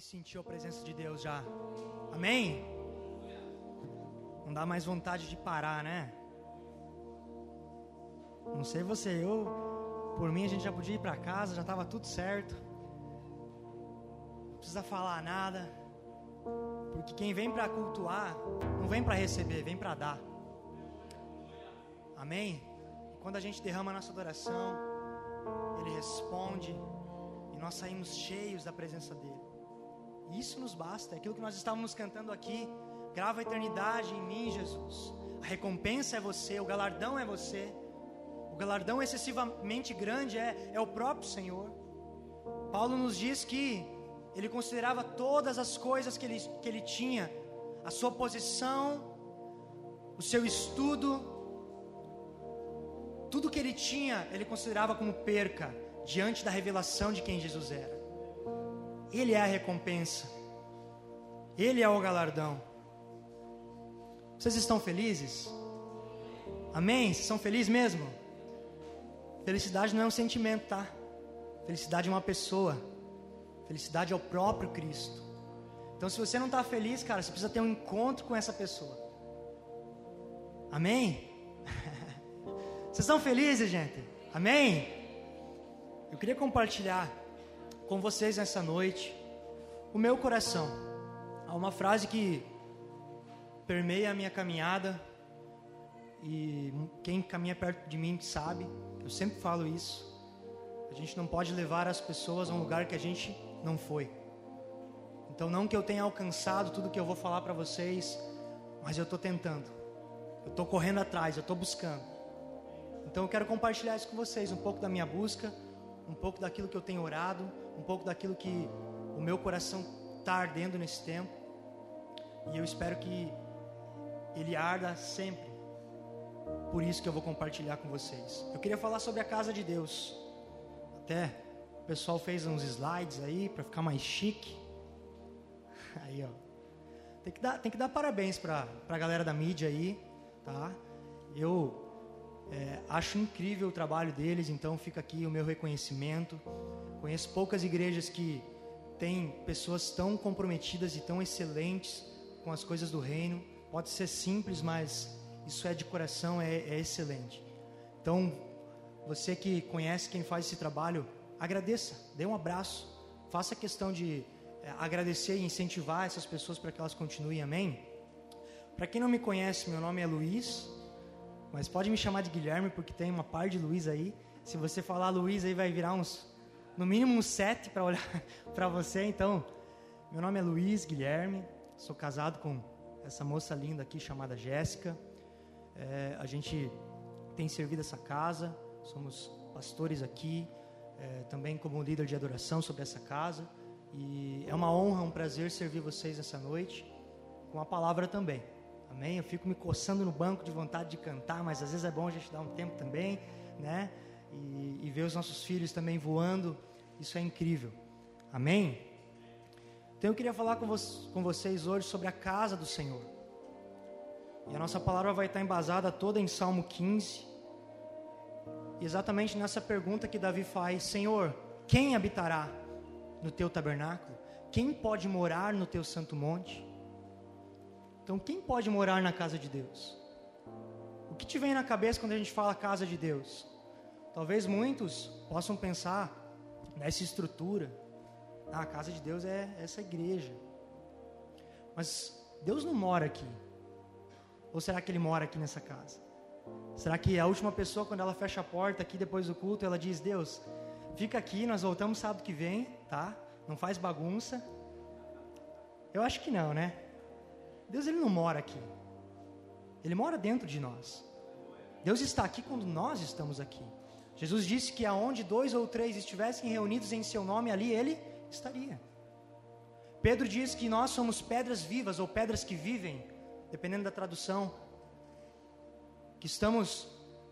sentiu a presença de Deus já? Amém? Não dá mais vontade de parar, né? Não sei você, eu, por mim, a gente já podia ir para casa, já estava tudo certo. Não precisa falar nada. Porque quem vem para cultuar, não vem para receber, vem para dar. Amém? Quando a gente derrama a nossa adoração, Ele responde, e nós saímos cheios da presença dEle. Isso nos basta, é aquilo que nós estávamos cantando aqui. Grava a eternidade em mim, Jesus. A recompensa é você, o galardão é você. O galardão excessivamente grande é, é o próprio Senhor. Paulo nos diz que ele considerava todas as coisas que ele, que ele tinha, a sua posição, o seu estudo, tudo que ele tinha, ele considerava como perca diante da revelação de quem Jesus era. Ele é a recompensa. Ele é o galardão. Vocês estão felizes? Amém? Vocês são felizes mesmo? Felicidade não é um sentimento, tá? Felicidade é uma pessoa. Felicidade é o próprio Cristo. Então, se você não está feliz, cara, você precisa ter um encontro com essa pessoa. Amém? Vocês estão felizes, gente? Amém? Eu queria compartilhar com vocês nessa noite o meu coração. Há uma frase que permeia a minha caminhada e quem caminha perto de mim sabe, eu sempre falo isso. A gente não pode levar as pessoas a um lugar que a gente não foi. Então, não que eu tenha alcançado tudo que eu vou falar para vocês, mas eu estou tentando. Eu estou correndo atrás, eu estou buscando. Então, eu quero compartilhar isso com vocês, um pouco da minha busca, um pouco daquilo que eu tenho orado, um pouco daquilo que o meu coração está ardendo nesse tempo. E eu espero que ele arda sempre. Por isso que eu vou compartilhar com vocês. Eu queria falar sobre a casa de Deus. Até o pessoal fez uns slides aí para ficar mais chique. Aí, ó. Tem que dar, tem que dar parabéns para a galera da mídia aí, tá? Eu é, acho incrível o trabalho deles, então fica aqui o meu reconhecimento. Conheço poucas igrejas que têm pessoas tão comprometidas e tão excelentes com as coisas do reino. Pode ser simples, mas isso é de coração, é, é excelente. Então, você que conhece quem faz esse trabalho, agradeça, dê um abraço, faça questão de é, agradecer e incentivar essas pessoas para que elas continuem, amém? Para quem não me conhece, meu nome é Luiz, mas pode me chamar de Guilherme, porque tem uma par de Luiz aí. Se você falar Luiz, aí vai virar uns, no mínimo uns sete para olhar para você. Então, meu nome é Luiz Guilherme, sou casado com essa moça linda aqui chamada Jéssica. É, a gente tem servido essa casa, somos pastores aqui, é, também como líder de adoração sobre essa casa. E é uma honra, um prazer servir vocês essa noite, com a palavra também. Amém? Eu fico me coçando no banco de vontade de cantar, mas às vezes é bom a gente dar um tempo também, né? E, e ver os nossos filhos também voando, isso é incrível. Amém? Então eu queria falar com, vo com vocês hoje sobre a casa do Senhor. E a nossa palavra vai estar embasada toda em Salmo 15. E exatamente nessa pergunta que Davi faz: Senhor, quem habitará no teu tabernáculo? Quem pode morar no teu santo monte? Então, quem pode morar na casa de Deus? O que te vem na cabeça quando a gente fala casa de Deus? Talvez muitos possam pensar nessa estrutura. Ah, a casa de Deus é essa igreja. Mas Deus não mora aqui. Ou será que Ele mora aqui nessa casa? Será que a última pessoa, quando ela fecha a porta aqui depois do culto, ela diz: Deus, fica aqui, nós voltamos sábado que vem, tá? Não faz bagunça. Eu acho que não, né? Deus ele não mora aqui. Ele mora dentro de nós. Deus está aqui quando nós estamos aqui. Jesus disse que aonde dois ou três estivessem reunidos em seu nome, ali ele estaria. Pedro diz que nós somos pedras vivas ou pedras que vivem, dependendo da tradução, que estamos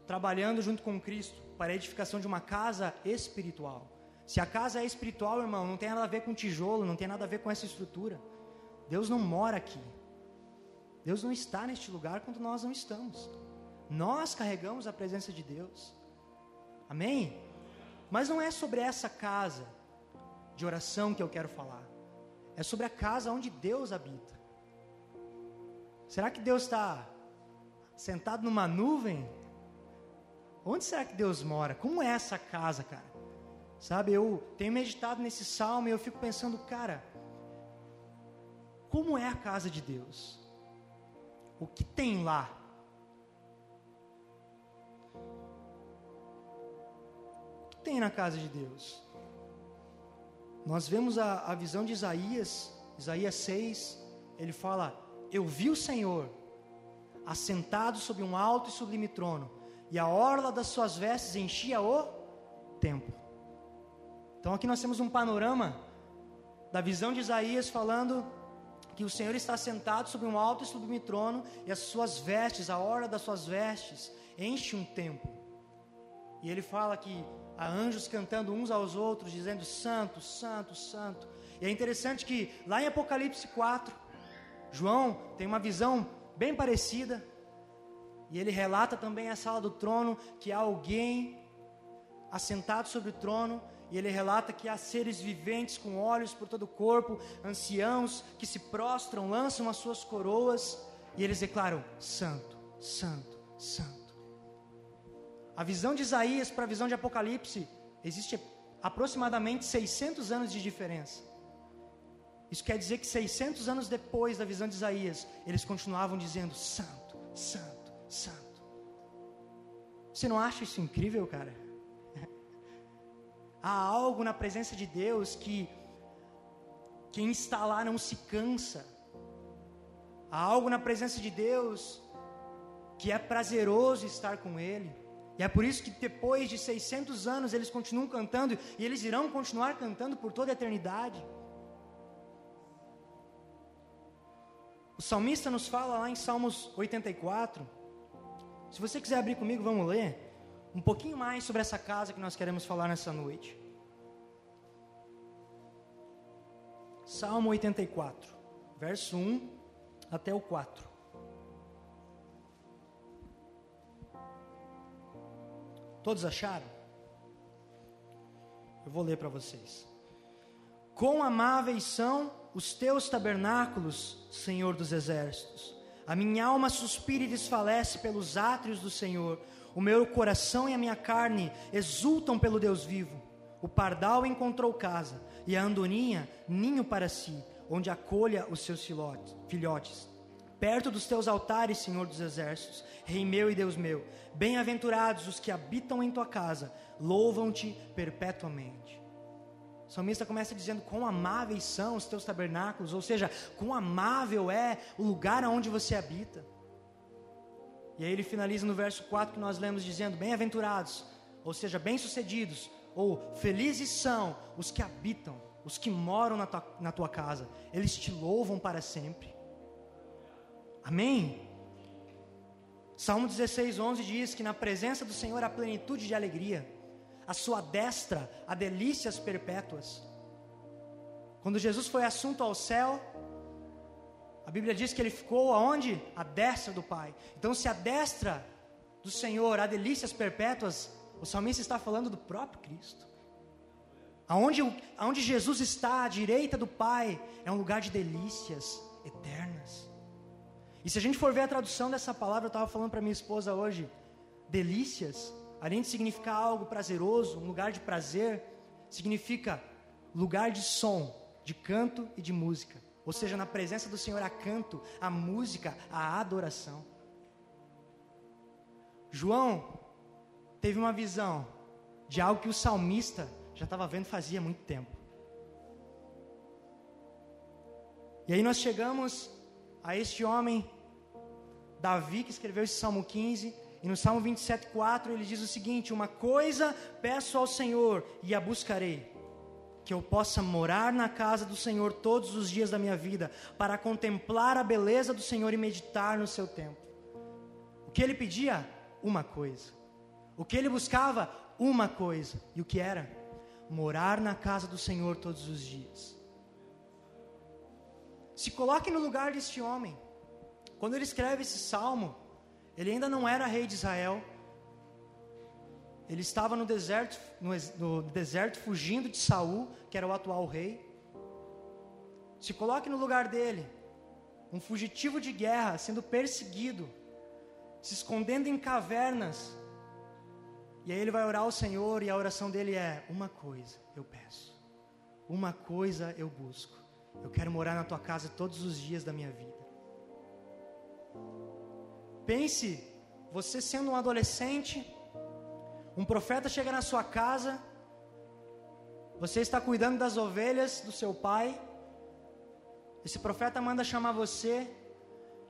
trabalhando junto com Cristo para a edificação de uma casa espiritual. Se a casa é espiritual, irmão, não tem nada a ver com tijolo, não tem nada a ver com essa estrutura. Deus não mora aqui. Deus não está neste lugar quando nós não estamos. Nós carregamos a presença de Deus. Amém? Mas não é sobre essa casa de oração que eu quero falar. é sobre a casa onde Deus habita. Será que Deus está sentado numa nuvem? Onde será que Deus mora? Como é essa casa, cara? Sabe, eu tenho meditado nesse salmo e eu fico pensando, cara, como é a casa de Deus? O que tem lá? Tem na casa de Deus? Nós vemos a, a visão de Isaías, Isaías 6, ele fala: Eu vi o Senhor assentado sobre um alto e sublime trono, e a orla das suas vestes enchia o templo. Então aqui nós temos um panorama da visão de Isaías falando que o Senhor está sentado sobre um alto e sublime trono e as suas vestes, a orla das suas vestes, enche um templo. E ele fala que há anjos cantando uns aos outros, dizendo santo, santo, santo. E é interessante que lá em Apocalipse 4, João tem uma visão bem parecida. E ele relata também a sala do trono, que há alguém assentado sobre o trono, e ele relata que há seres viventes com olhos por todo o corpo, anciãos que se prostram, lançam as suas coroas, e eles declaram: Santo, Santo, Santo. A visão de Isaías para a visão de Apocalipse existe aproximadamente 600 anos de diferença. Isso quer dizer que 600 anos depois da visão de Isaías, eles continuavam dizendo: Santo, Santo, Santo. Você não acha isso incrível, cara? Há algo na presença de Deus que quem está lá não se cansa. Há algo na presença de Deus que é prazeroso estar com Ele. E é por isso que depois de 600 anos eles continuam cantando e eles irão continuar cantando por toda a eternidade. O salmista nos fala lá em Salmos 84. Se você quiser abrir comigo, vamos ler um pouquinho mais sobre essa casa que nós queremos falar nessa noite. Salmo 84, verso 1 até o 4. Todos acharam? Eu vou ler para vocês. Quão amáveis são os teus tabernáculos, Senhor dos exércitos. A minha alma suspira e desfalece pelos átrios do Senhor. O meu coração e a minha carne exultam pelo Deus vivo. O pardal encontrou casa, e a andorinha ninho para si, onde acolha os seus filhotes. Perto dos teus altares, Senhor dos exércitos, Rei meu e Deus meu, bem-aventurados os que habitam em tua casa, louvam-te perpetuamente. O salmista começa dizendo quão amáveis são os teus tabernáculos, ou seja, quão amável é o lugar onde você habita. E aí ele finaliza no verso 4 que nós lemos dizendo: Bem-aventurados, ou seja, bem-sucedidos, ou felizes são os que habitam, os que moram na tua, na tua casa, eles te louvam para sempre. Amém? Salmo 16, 11 diz que na presença do Senhor há plenitude de alegria a sua destra há delícias perpétuas. Quando Jesus foi assunto ao céu, a Bíblia diz que ele ficou aonde? A destra do Pai. Então, se a destra do Senhor há delícias perpétuas, o salmista está falando do próprio Cristo. Aonde, aonde Jesus está, à direita do Pai, é um lugar de delícias eternas. E se a gente for ver a tradução dessa palavra, eu estava falando para minha esposa hoje, delícias além de significar algo prazeroso, um lugar de prazer, significa lugar de som, de canto e de música. Ou seja, na presença do Senhor há canto, a música, a adoração. João teve uma visão de algo que o salmista já estava vendo fazia muito tempo. E aí nós chegamos a este homem, Davi, que escreveu esse Salmo 15, e no Salmo 27,4 ele diz o seguinte: Uma coisa peço ao Senhor e a buscarei, que eu possa morar na casa do Senhor todos os dias da minha vida, para contemplar a beleza do Senhor e meditar no seu templo. O que ele pedia? Uma coisa. O que ele buscava? Uma coisa. E o que era? Morar na casa do Senhor todos os dias. Se coloque no lugar deste homem. Quando ele escreve esse salmo, ele ainda não era rei de Israel. Ele estava no deserto, no, no deserto fugindo de Saul, que era o atual rei. Se coloque no lugar dele, um fugitivo de guerra, sendo perseguido, se escondendo em cavernas. E aí ele vai orar ao Senhor e a oração dele é: Uma coisa eu peço, uma coisa eu busco. Eu quero morar na tua casa todos os dias da minha vida. Pense, você sendo um adolescente, um profeta chega na sua casa, você está cuidando das ovelhas do seu pai, esse profeta manda chamar você,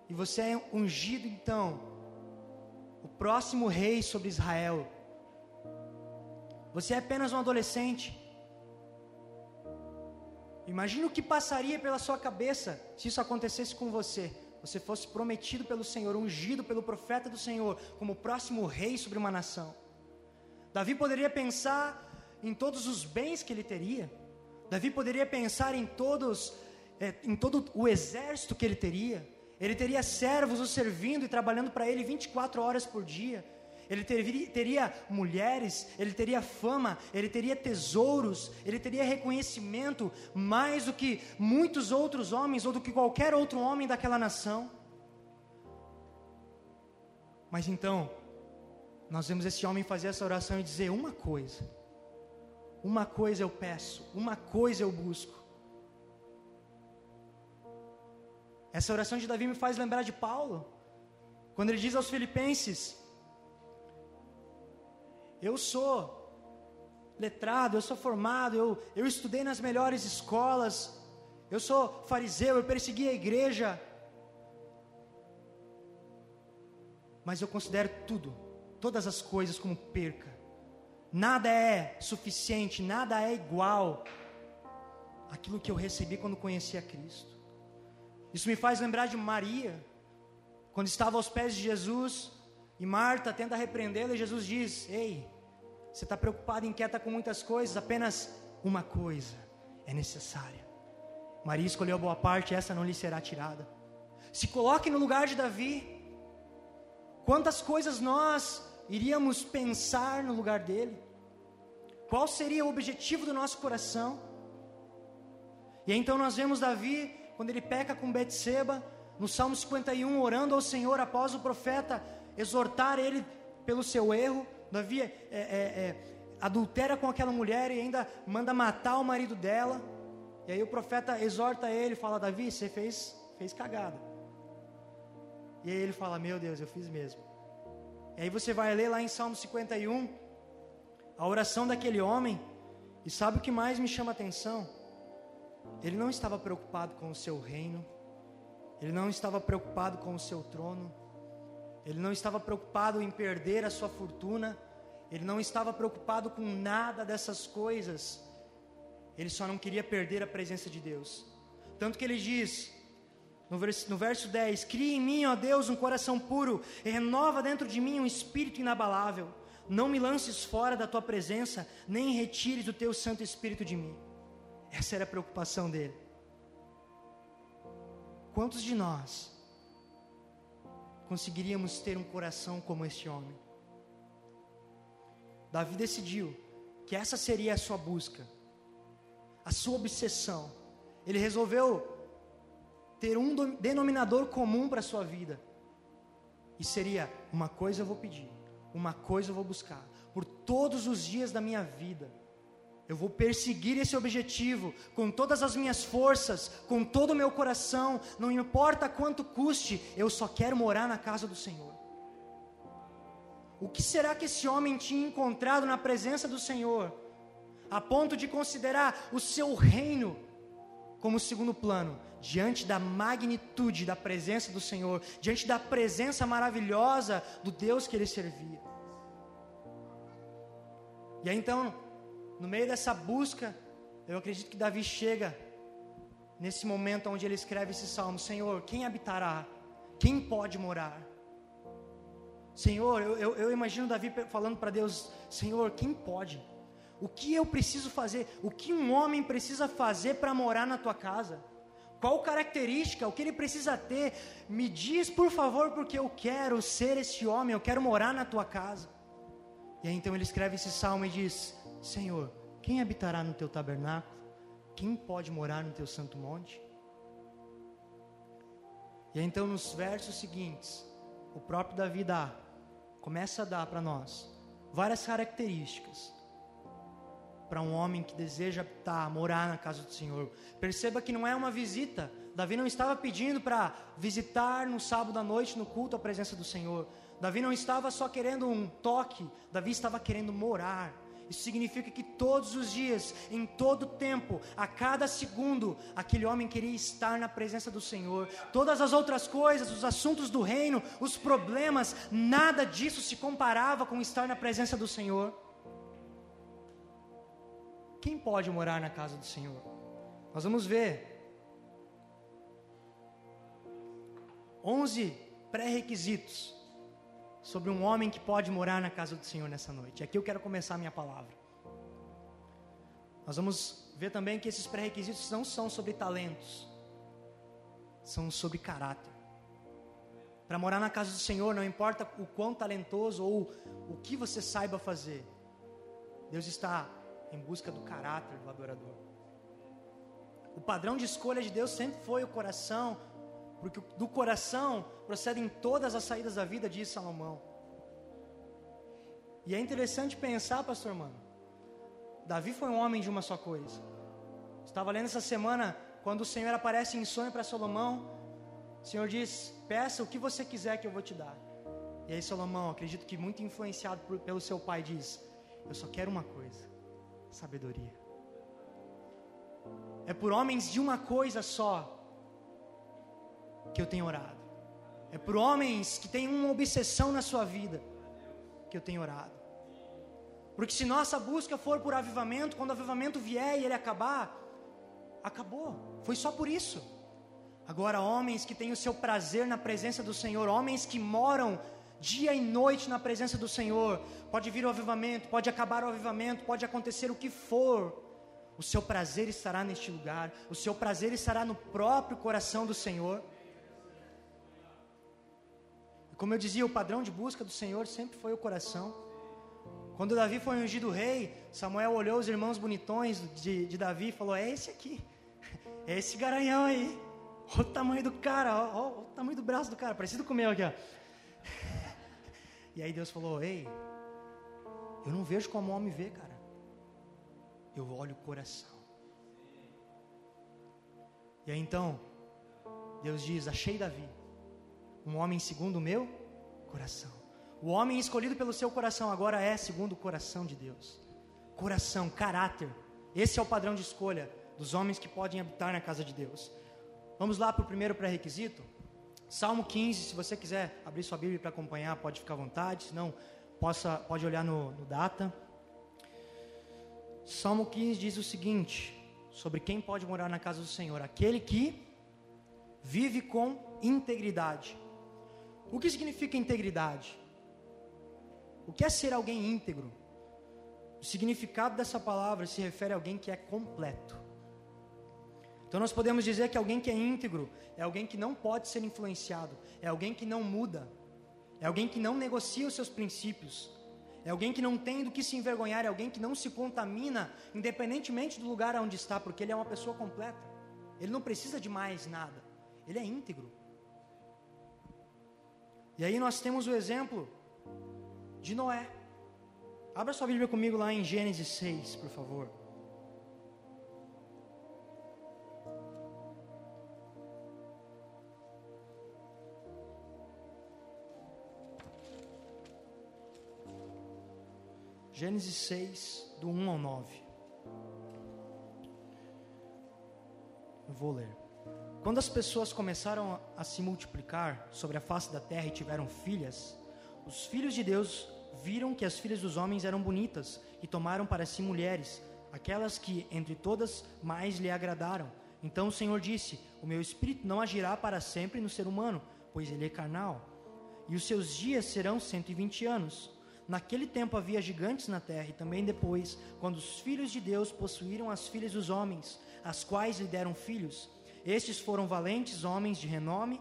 e você é ungido então, o próximo rei sobre Israel. Você é apenas um adolescente. Imagina o que passaria pela sua cabeça se isso acontecesse com você. Você fosse prometido pelo Senhor, ungido pelo profeta do Senhor, como o próximo rei sobre uma nação. Davi poderia pensar em todos os bens que ele teria. Davi poderia pensar em todos é, em todo o exército que ele teria. Ele teria servos o servindo e trabalhando para ele 24 horas por dia. Ele teria, mulheres, ele teria fama, ele teria tesouros, ele teria reconhecimento mais do que muitos outros homens ou do que qualquer outro homem daquela nação. Mas então, nós vemos esse homem fazer essa oração e dizer uma coisa: uma coisa eu peço, uma coisa eu busco. Essa oração de Davi me faz lembrar de Paulo, quando ele diz aos Filipenses: Eu sou letrado, eu sou formado, eu, eu estudei nas melhores escolas, eu sou fariseu, eu persegui a igreja, mas eu considero tudo, todas as coisas como perca. Nada é suficiente, nada é igual aquilo que eu recebi quando conheci a Cristo. Isso me faz lembrar de Maria, quando estava aos pés de Jesus, e Marta tenta repreendê-la, e Jesus diz: Ei, você está preocupada inquieta com muitas coisas, apenas uma coisa é necessária. Maria escolheu a boa parte, essa não lhe será tirada. Se coloque no lugar de Davi. Quantas coisas nós iríamos pensar no lugar dele? Qual seria o objetivo do nosso coração? E então nós vemos Davi quando ele peca com Betseba, no Salmo 51, orando ao Senhor após o profeta exortar ele pelo seu erro, Davi é, é, é, adultera com aquela mulher e ainda manda matar o marido dela. E aí o profeta exorta ele, fala: Davi, você fez, fez cagada. E aí ele fala: Meu Deus, eu fiz mesmo. E aí você vai ler lá em Salmo 51 a oração daquele homem, e sabe o que mais me chama a atenção? Ele não estava preocupado com o seu reino, ele não estava preocupado com o seu trono, ele não estava preocupado em perder a sua fortuna, ele não estava preocupado com nada dessas coisas, ele só não queria perder a presença de Deus. Tanto que ele diz, no verso, no verso 10: Cria em mim, ó Deus, um coração puro, e renova dentro de mim um espírito inabalável. Não me lances fora da tua presença, nem retires o teu Santo Espírito de mim. Essa era a preocupação dele. Quantos de nós conseguiríamos ter um coração como este homem? Davi decidiu que essa seria a sua busca, a sua obsessão. Ele resolveu ter um denominador comum para a sua vida. E seria: uma coisa eu vou pedir, uma coisa eu vou buscar, por todos os dias da minha vida eu vou perseguir esse objetivo com todas as minhas forças, com todo o meu coração, não importa quanto custe, eu só quero morar na casa do Senhor. O que será que esse homem tinha encontrado na presença do Senhor, a ponto de considerar o seu reino como segundo plano, diante da magnitude da presença do Senhor, diante da presença maravilhosa do Deus que ele servia? E aí então, no meio dessa busca, eu acredito que Davi chega nesse momento onde ele escreve esse salmo: Senhor, quem habitará? Quem pode morar? Senhor, eu, eu, eu imagino Davi falando para Deus: Senhor, quem pode? O que eu preciso fazer? O que um homem precisa fazer para morar na tua casa? Qual característica? O que ele precisa ter? Me diz, por favor, porque eu quero ser esse homem, eu quero morar na tua casa. E aí então ele escreve esse salmo e diz: Senhor, quem habitará no teu tabernáculo? Quem pode morar no teu santo monte? E então nos versos seguintes, o próprio Davi dá, começa a dar para nós várias características para um homem que deseja habitar, morar na casa do Senhor. Perceba que não é uma visita. Davi não estava pedindo para visitar no sábado à noite no culto a presença do Senhor. Davi não estava só querendo um toque, Davi estava querendo morar. Isso significa que todos os dias, em todo tempo, a cada segundo, aquele homem queria estar na presença do Senhor. Todas as outras coisas, os assuntos do reino, os problemas, nada disso se comparava com estar na presença do Senhor. Quem pode morar na casa do Senhor? Nós vamos ver 11 pré-requisitos sobre um homem que pode morar na casa do Senhor nessa noite. Aqui eu quero começar a minha palavra. Nós vamos ver também que esses pré-requisitos não são sobre talentos, são sobre caráter. Para morar na casa do Senhor, não importa o quão talentoso ou o que você saiba fazer, Deus está em busca do caráter do adorador. O padrão de escolha de Deus sempre foi o coração, porque do coração procedem todas as saídas da vida, diz Salomão. E é interessante pensar, pastor mano. Davi foi um homem de uma só coisa. Estava lendo essa semana, quando o Senhor aparece em sonho para Salomão, o Senhor diz: Peça o que você quiser que eu vou te dar. E aí Salomão, acredito que muito influenciado por, pelo seu pai, diz: Eu só quero uma coisa: sabedoria. É por homens de uma coisa só que eu tenho orado. É por homens que têm uma obsessão na sua vida que eu tenho orado. Porque se nossa busca for por avivamento, quando o avivamento vier e ele acabar, acabou. Foi só por isso. Agora, homens que têm o seu prazer na presença do Senhor, homens que moram dia e noite na presença do Senhor, pode vir o avivamento, pode acabar o avivamento, pode acontecer o que for, o seu prazer estará neste lugar, o seu prazer estará no próprio coração do Senhor. Como eu dizia, o padrão de busca do Senhor sempre foi o coração. Quando Davi foi ungido rei, Samuel olhou os irmãos bonitões de, de Davi e falou: É esse aqui, é esse garanhão aí. Olha o tamanho do cara, olha, o tamanho do braço do cara, parecido com o meu aqui, ó. E aí Deus falou: Ei, eu não vejo como o homem vê, cara. Eu olho o coração. E aí então, Deus diz: Achei Davi um homem segundo o meu coração. O homem escolhido pelo seu coração agora é segundo o coração de Deus. Coração, caráter. Esse é o padrão de escolha dos homens que podem habitar na casa de Deus. Vamos lá para o primeiro pré-requisito? Salmo 15, se você quiser abrir sua Bíblia para acompanhar, pode ficar à vontade, se não, possa, pode olhar no, no data. Salmo 15 diz o seguinte: sobre quem pode morar na casa do Senhor: aquele que vive com integridade o que significa integridade? O que é ser alguém íntegro? O significado dessa palavra se refere a alguém que é completo. Então nós podemos dizer que alguém que é íntegro é alguém que não pode ser influenciado, é alguém que não muda, é alguém que não negocia os seus princípios, é alguém que não tem do que se envergonhar, é alguém que não se contamina, independentemente do lugar onde está, porque ele é uma pessoa completa. Ele não precisa de mais nada, ele é íntegro. E aí nós temos o exemplo de Noé. Abra sua Bíblia comigo lá em Gênesis 6, por favor. Gênesis 6, do 1 ao 9. Eu vou ler. Quando as pessoas começaram a se multiplicar sobre a face da terra e tiveram filhas, os filhos de Deus viram que as filhas dos homens eram bonitas e tomaram para si mulheres, aquelas que entre todas mais lhe agradaram. Então o Senhor disse: O meu espírito não agirá para sempre no ser humano, pois ele é carnal, e os seus dias serão cento e vinte anos. Naquele tempo havia gigantes na terra, e também depois, quando os filhos de Deus possuíram as filhas dos homens, as quais lhe deram filhos. Estes foram valentes homens de renome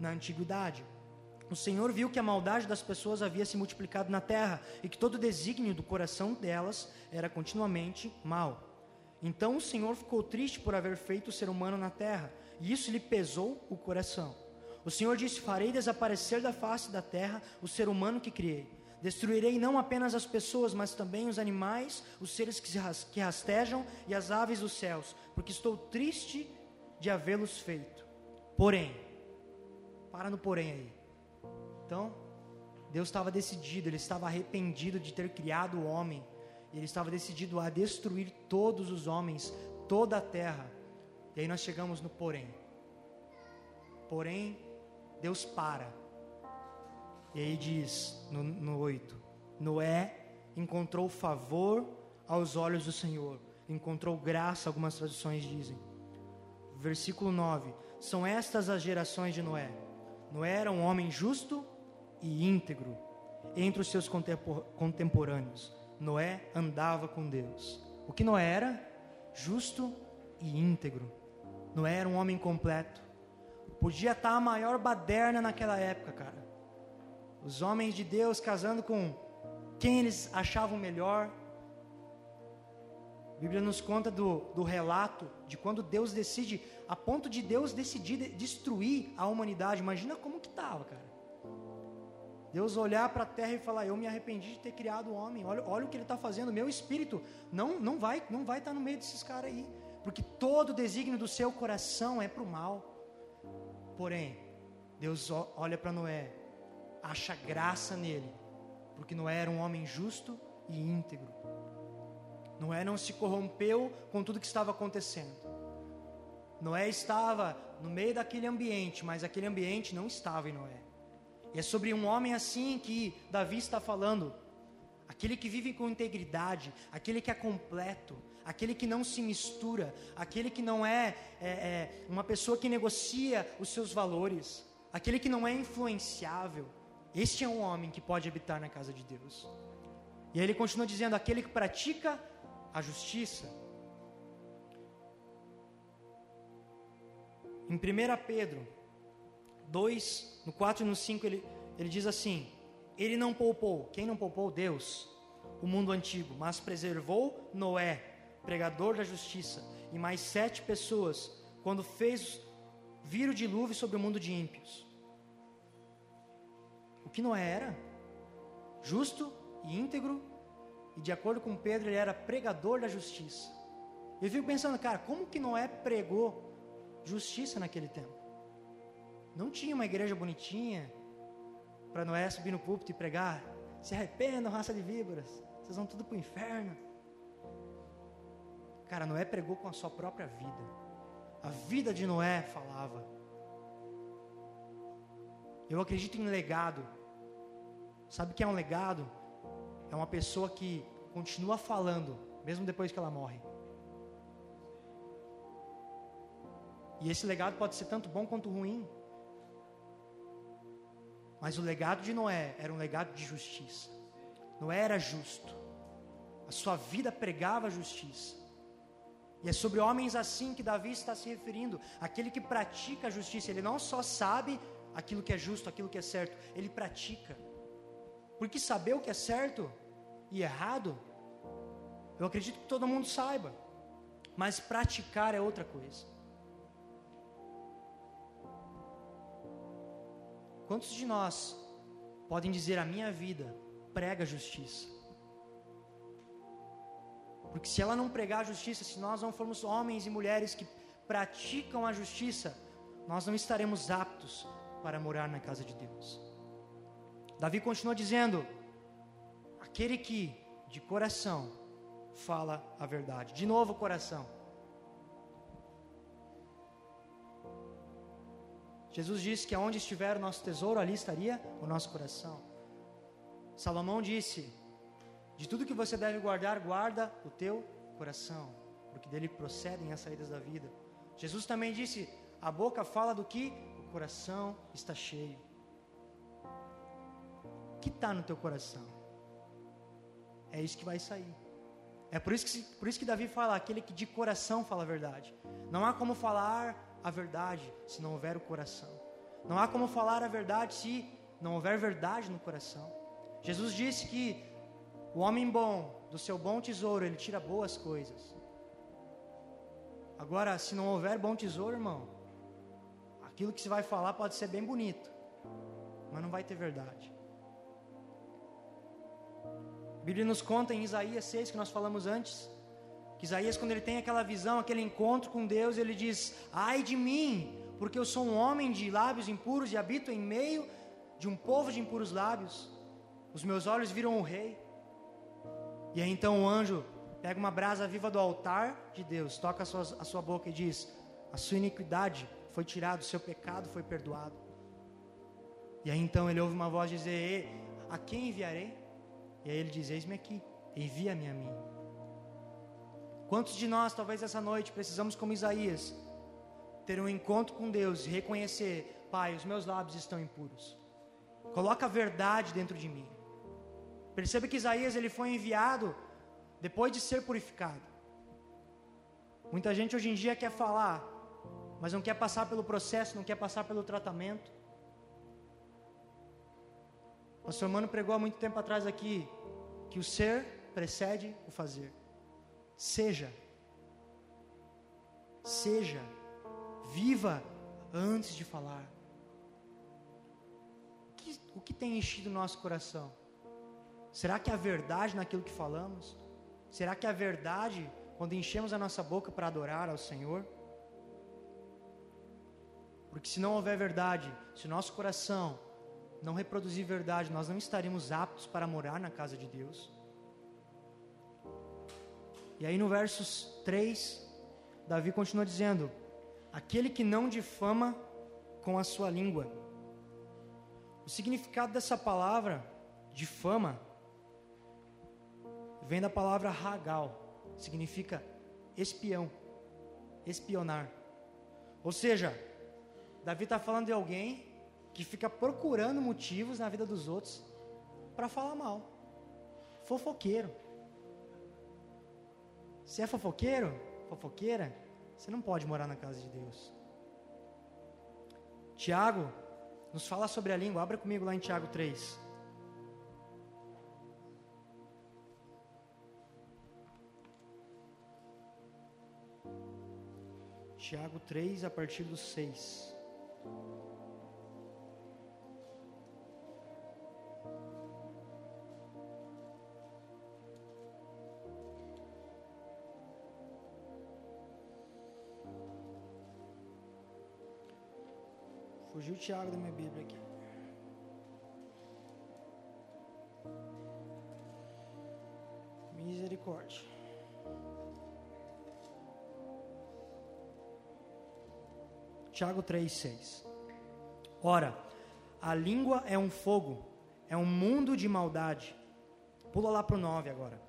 na antiguidade. O Senhor viu que a maldade das pessoas havia se multiplicado na terra e que todo o desígnio do coração delas era continuamente mal. Então o Senhor ficou triste por haver feito o ser humano na terra, e isso lhe pesou o coração. O Senhor disse: Farei desaparecer da face da terra o ser humano que criei. Destruirei não apenas as pessoas, mas também os animais, os seres que rastejam e as aves dos céus, porque estou triste de havê-los feito. Porém, para no porém aí. Então, Deus estava decidido, ele estava arrependido de ter criado o homem, ele estava decidido a destruir todos os homens, toda a terra. E aí nós chegamos no porém. Porém, Deus para. E aí diz no, no 8: Noé encontrou favor aos olhos do Senhor, encontrou graça, algumas traduções dizem. Versículo 9: São estas as gerações de Noé. Noé era um homem justo e íntegro entre os seus contemporâneos. Noé andava com Deus. O que Noé era? Justo e íntegro. Noé era um homem completo. Podia estar a maior baderna naquela época, cara. Os homens de Deus casando com quem eles achavam melhor. A Bíblia nos conta do, do relato de quando Deus decide, a ponto de Deus decidir destruir a humanidade. Imagina como que estava, cara. Deus olhar para a terra e falar: Eu me arrependi de ter criado o homem. Olha, olha o que ele está fazendo. Meu espírito não, não vai não vai estar tá no meio desses caras aí. Porque todo o desígnio do seu coração é para o mal. Porém, Deus olha para Noé, acha graça nele, porque Noé era um homem justo e íntegro. Noé não se corrompeu com tudo que estava acontecendo. Noé estava no meio daquele ambiente, mas aquele ambiente não estava em Noé. E é sobre um homem assim que Davi está falando. Aquele que vive com integridade, aquele que é completo, aquele que não se mistura, aquele que não é, é, é uma pessoa que negocia os seus valores, aquele que não é influenciável. Este é um homem que pode habitar na casa de Deus. E aí ele continua dizendo: aquele que pratica a justiça. Em 1 Pedro 2, no 4 e no 5, ele, ele diz assim: Ele não poupou, quem não poupou? Deus, o mundo antigo, mas preservou Noé, pregador da justiça, e mais sete pessoas, quando fez vir o dilúvio sobre o mundo de ímpios. O que Noé era? Justo e íntegro, e de acordo com Pedro, ele era pregador da justiça. Eu fico pensando, cara, como que Noé pregou justiça naquele tempo? Não tinha uma igreja bonitinha para Noé subir no púlpito e pregar: se arrependam, raça de víboras, vocês vão tudo para o inferno. Cara, Noé pregou com a sua própria vida. A vida de Noé falava. Eu acredito em legado. Sabe o que é um legado? É uma pessoa que continua falando, mesmo depois que ela morre. E esse legado pode ser tanto bom quanto ruim. Mas o legado de Noé era um legado de justiça. Noé era justo. A sua vida pregava justiça. E é sobre homens assim que Davi está se referindo. Aquele que pratica a justiça, ele não só sabe aquilo que é justo, aquilo que é certo, ele pratica. Porque saber o que é certo e errado, eu acredito que todo mundo saiba. Mas praticar é outra coisa. Quantos de nós podem dizer a minha vida prega justiça? Porque se ela não pregar a justiça, se nós não formos homens e mulheres que praticam a justiça, nós não estaremos aptos para morar na casa de Deus. Davi continua dizendo: aquele que de coração fala a verdade. De novo, coração. Jesus disse que aonde estiver o nosso tesouro, ali estaria o nosso coração. Salomão disse: de tudo que você deve guardar, guarda o teu coração, porque dele procedem as saídas da vida. Jesus também disse: a boca fala do que o coração está cheio. Que está no teu coração? É isso que vai sair. É por isso, que, por isso que Davi fala: aquele que de coração fala a verdade. Não há como falar a verdade se não houver o coração. Não há como falar a verdade se não houver verdade no coração. Jesus disse que o homem bom, do seu bom tesouro, ele tira boas coisas. Agora, se não houver bom tesouro, irmão, Aquilo que se vai falar pode ser bem bonito, mas não vai ter verdade. Bíblia nos conta em Isaías 6, que nós falamos antes, que Isaías, quando ele tem aquela visão, aquele encontro com Deus, ele diz: Ai de mim, porque eu sou um homem de lábios impuros e habito em meio de um povo de impuros lábios. Os meus olhos viram o rei. E aí então o anjo pega uma brasa viva do altar de Deus, toca a sua, a sua boca e diz: A sua iniquidade foi tirada, o seu pecado foi perdoado. E aí então ele ouve uma voz dizer: A quem enviarei? E aí ele diz: Eis-me aqui, envia-me a mim. Quantos de nós, talvez essa noite, precisamos, como Isaías, ter um encontro com Deus e reconhecer: Pai, os meus lábios estão impuros. Coloca a verdade dentro de mim. Perceba que Isaías ele foi enviado depois de ser purificado. Muita gente hoje em dia quer falar, mas não quer passar pelo processo, não quer passar pelo tratamento. O pastor Mano pregou há muito tempo atrás aqui que o ser precede o fazer. Seja. Seja. Viva antes de falar. O que, o que tem enchido o nosso coração? Será que a verdade naquilo que falamos? Será que a verdade quando enchemos a nossa boca para adorar ao Senhor? Porque se não houver verdade, se o nosso coração não reproduzir verdade, nós não estaremos aptos para morar na casa de Deus. E aí no versos 3, Davi continua dizendo: Aquele que não difama com a sua língua. O significado dessa palavra, difama, vem da palavra ragal, significa espião, espionar. Ou seja, Davi está falando de alguém que fica procurando motivos na vida dos outros para falar mal. Fofoqueiro. Se é fofoqueiro, fofoqueira, você não pode morar na casa de Deus. Tiago nos fala sobre a língua. Abra comigo lá em Tiago 3. Tiago 3, a partir do 6. O Tiago da minha Bíblia aqui. Misericórdia. Tiago 3,6. Ora, a língua é um fogo, é um mundo de maldade. Pula lá para o 9 agora.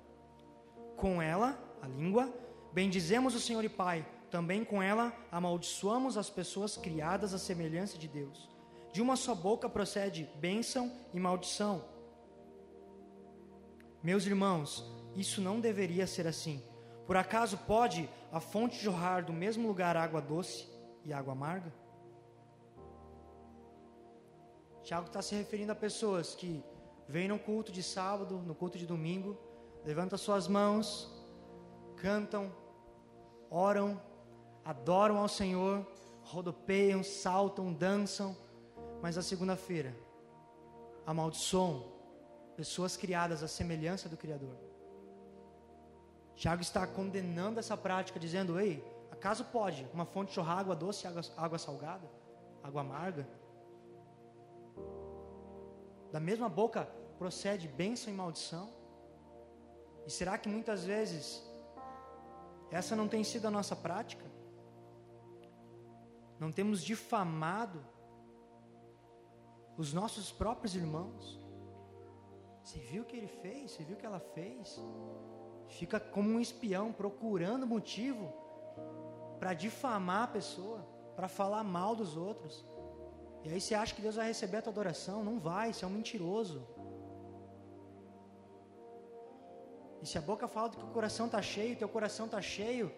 Com ela, a língua, bendizemos o Senhor e Pai. Também com ela amaldiçoamos as pessoas criadas à semelhança de Deus. De uma só boca procede bênção e maldição. Meus irmãos, isso não deveria ser assim. Por acaso pode a fonte jorrar do mesmo lugar água doce e água amarga? Tiago está se referindo a pessoas que vêm no culto de sábado, no culto de domingo, levantam suas mãos, cantam, oram, adoram ao Senhor, rodopeiam, saltam, dançam, mas a segunda-feira amaldiçoam pessoas criadas à semelhança do Criador. Tiago está condenando essa prática, dizendo: Ei, Acaso pode uma fonte jorrar água doce água, água salgada? Água amarga? Da mesma boca procede bênção e maldição? E será que muitas vezes essa não tem sido a nossa prática? Não temos difamado os nossos próprios irmãos? Você viu o que ele fez? Você viu o que ela fez? Fica como um espião procurando motivo para difamar a pessoa, para falar mal dos outros. E aí você acha que Deus vai receber a tua adoração? Não vai, você é um mentiroso. E se a boca fala que o coração está cheio, teu coração está cheio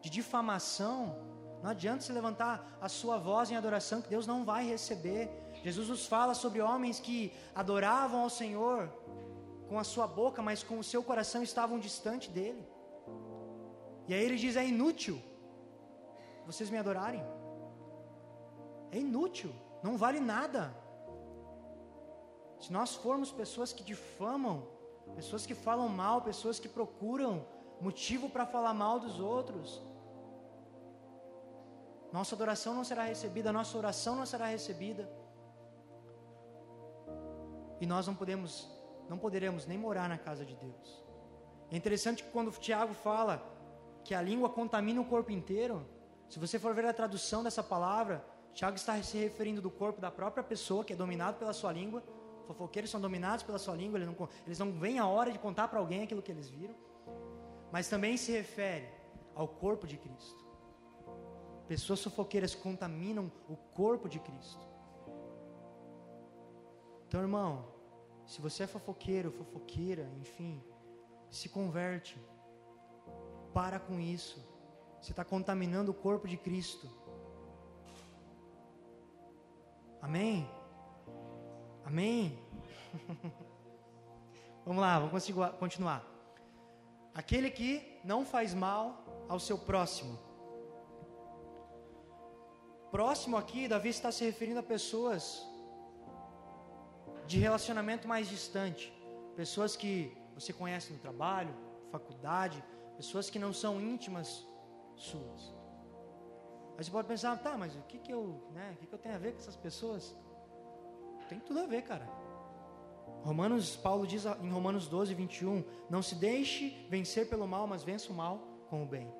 de difamação, não adianta se levantar a sua voz em adoração, que Deus não vai receber. Jesus nos fala sobre homens que adoravam ao Senhor com a sua boca, mas com o seu coração estavam distante dele. E aí ele diz: é inútil vocês me adorarem. É inútil, não vale nada. Se nós formos pessoas que difamam, pessoas que falam mal, pessoas que procuram motivo para falar mal dos outros, nossa adoração não será recebida, nossa oração não será recebida. E nós não podemos, não poderemos nem morar na casa de Deus. É interessante que quando Tiago fala que a língua contamina o corpo inteiro, se você for ver a tradução dessa palavra, Tiago está se referindo do corpo da própria pessoa que é dominado pela sua língua. Fofoqueiros são dominados pela sua língua, eles não, eles não veem a hora de contar para alguém aquilo que eles viram. Mas também se refere ao corpo de Cristo. Pessoas fofoqueiras contaminam o corpo de Cristo. Então, irmão, se você é fofoqueiro, fofoqueira, enfim, se converte. Para com isso. Você está contaminando o corpo de Cristo. Amém? Amém? vamos lá, vamos continuar. Aquele que não faz mal ao seu próximo. Próximo aqui, Davi está se referindo a pessoas de relacionamento mais distante, pessoas que você conhece no trabalho, faculdade, pessoas que não são íntimas suas. Aí você pode pensar, tá, mas o que que eu, né, o que que eu tenho a ver com essas pessoas? Tem tudo a ver, cara. Romanos, Paulo diz em Romanos 12, 21, não se deixe vencer pelo mal, mas vença o mal com o bem.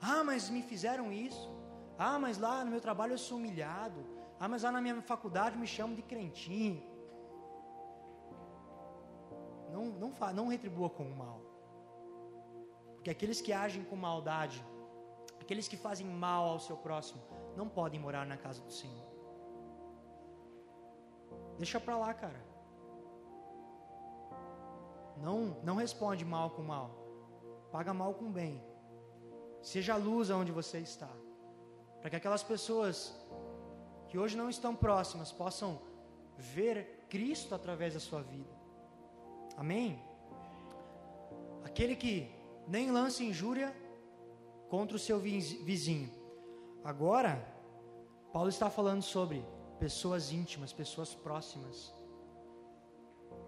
Ah, mas me fizeram isso. Ah, mas lá no meu trabalho eu sou humilhado. Ah, mas lá na minha faculdade me chamam de crentinho. Não, não, não retribua com o mal. Porque aqueles que agem com maldade, aqueles que fazem mal ao seu próximo, não podem morar na casa do Senhor. Deixa pra lá, cara. Não, não responde mal com mal. Paga mal com bem. Seja luz aonde você está para que aquelas pessoas que hoje não estão próximas possam ver Cristo através da sua vida. Amém? Aquele que nem lança injúria contra o seu vizinho. Agora, Paulo está falando sobre pessoas íntimas, pessoas próximas,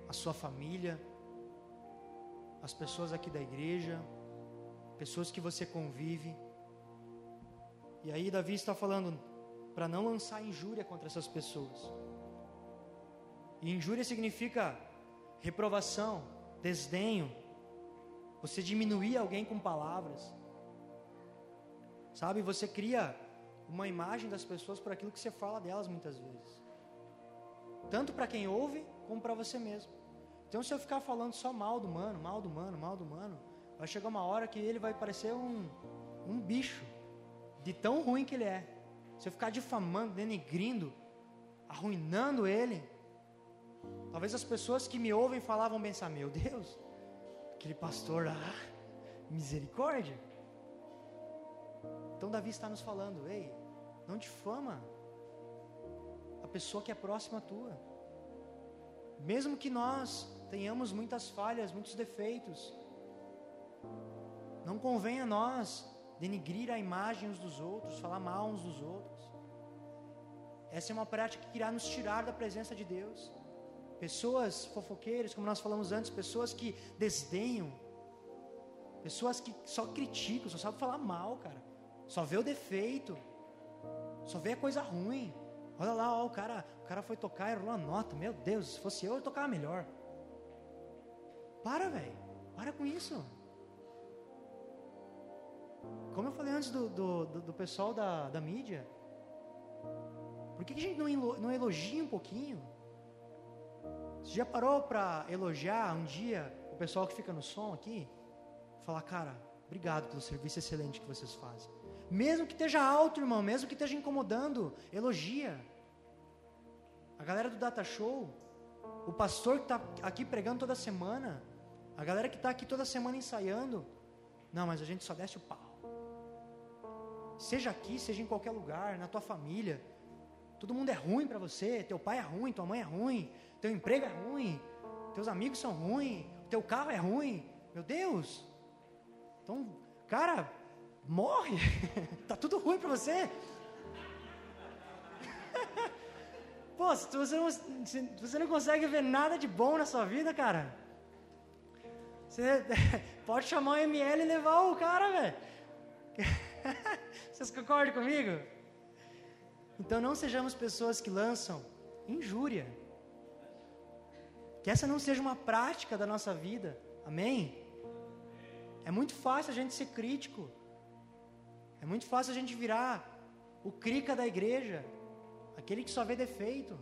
a sua família, as pessoas aqui da igreja, pessoas que você convive. E aí Davi está falando para não lançar injúria contra essas pessoas. E injúria significa reprovação, desdenho, você diminuir alguém com palavras. Sabe, você cria uma imagem das pessoas por aquilo que você fala delas muitas vezes. Tanto para quem ouve, como para você mesmo. Então, se eu ficar falando só mal do mano, mal do mano, mal do mano, vai chegar uma hora que ele vai parecer um, um bicho de tão ruim que ele é. Se eu ficar difamando, denegrindo, arruinando ele, talvez as pessoas que me ouvem falavam pensar: meu Deus, aquele pastor, ah, misericórdia. Então Davi está nos falando: ei, não difama a pessoa que é próxima a tua. Mesmo que nós tenhamos muitas falhas, muitos defeitos, não convém a nós denigrir a imagem uns dos outros, falar mal uns dos outros. Essa é uma prática que irá nos tirar da presença de Deus. Pessoas fofoqueiras, como nós falamos antes, pessoas que desdenham, pessoas que só criticam, só sabem falar mal, cara, só vê o defeito, só vê a coisa ruim. Olha lá, ó, o cara, o cara foi tocar e rolou a nota. Meu Deus, se fosse eu, eu tocava melhor. Para, velho. Para com isso. Como eu falei antes do, do, do, do pessoal da, da mídia, por que, que a gente não, não elogia um pouquinho? Você já parou para elogiar um dia o pessoal que fica no som aqui? Falar, cara, obrigado pelo serviço excelente que vocês fazem. Mesmo que esteja alto, irmão, mesmo que esteja incomodando, elogia. A galera do Data Show, o pastor que está aqui pregando toda semana, a galera que está aqui toda semana ensaiando. Não, mas a gente só desce o pau. Seja aqui, seja em qualquer lugar, na tua família. Todo mundo é ruim para você, teu pai é ruim, tua mãe é ruim, teu emprego é ruim, teus amigos são ruins, teu carro é ruim. Meu Deus! Então, cara, morre. tá tudo ruim para você. Pô, se você, não, se você não consegue ver nada de bom na sua vida, cara, você pode chamar o ML e levar o cara, velho. Vocês concordam comigo? Então não sejamos pessoas que lançam injúria. Que essa não seja uma prática da nossa vida. Amém? É muito fácil a gente ser crítico. É muito fácil a gente virar o crica da igreja, aquele que só vê defeito.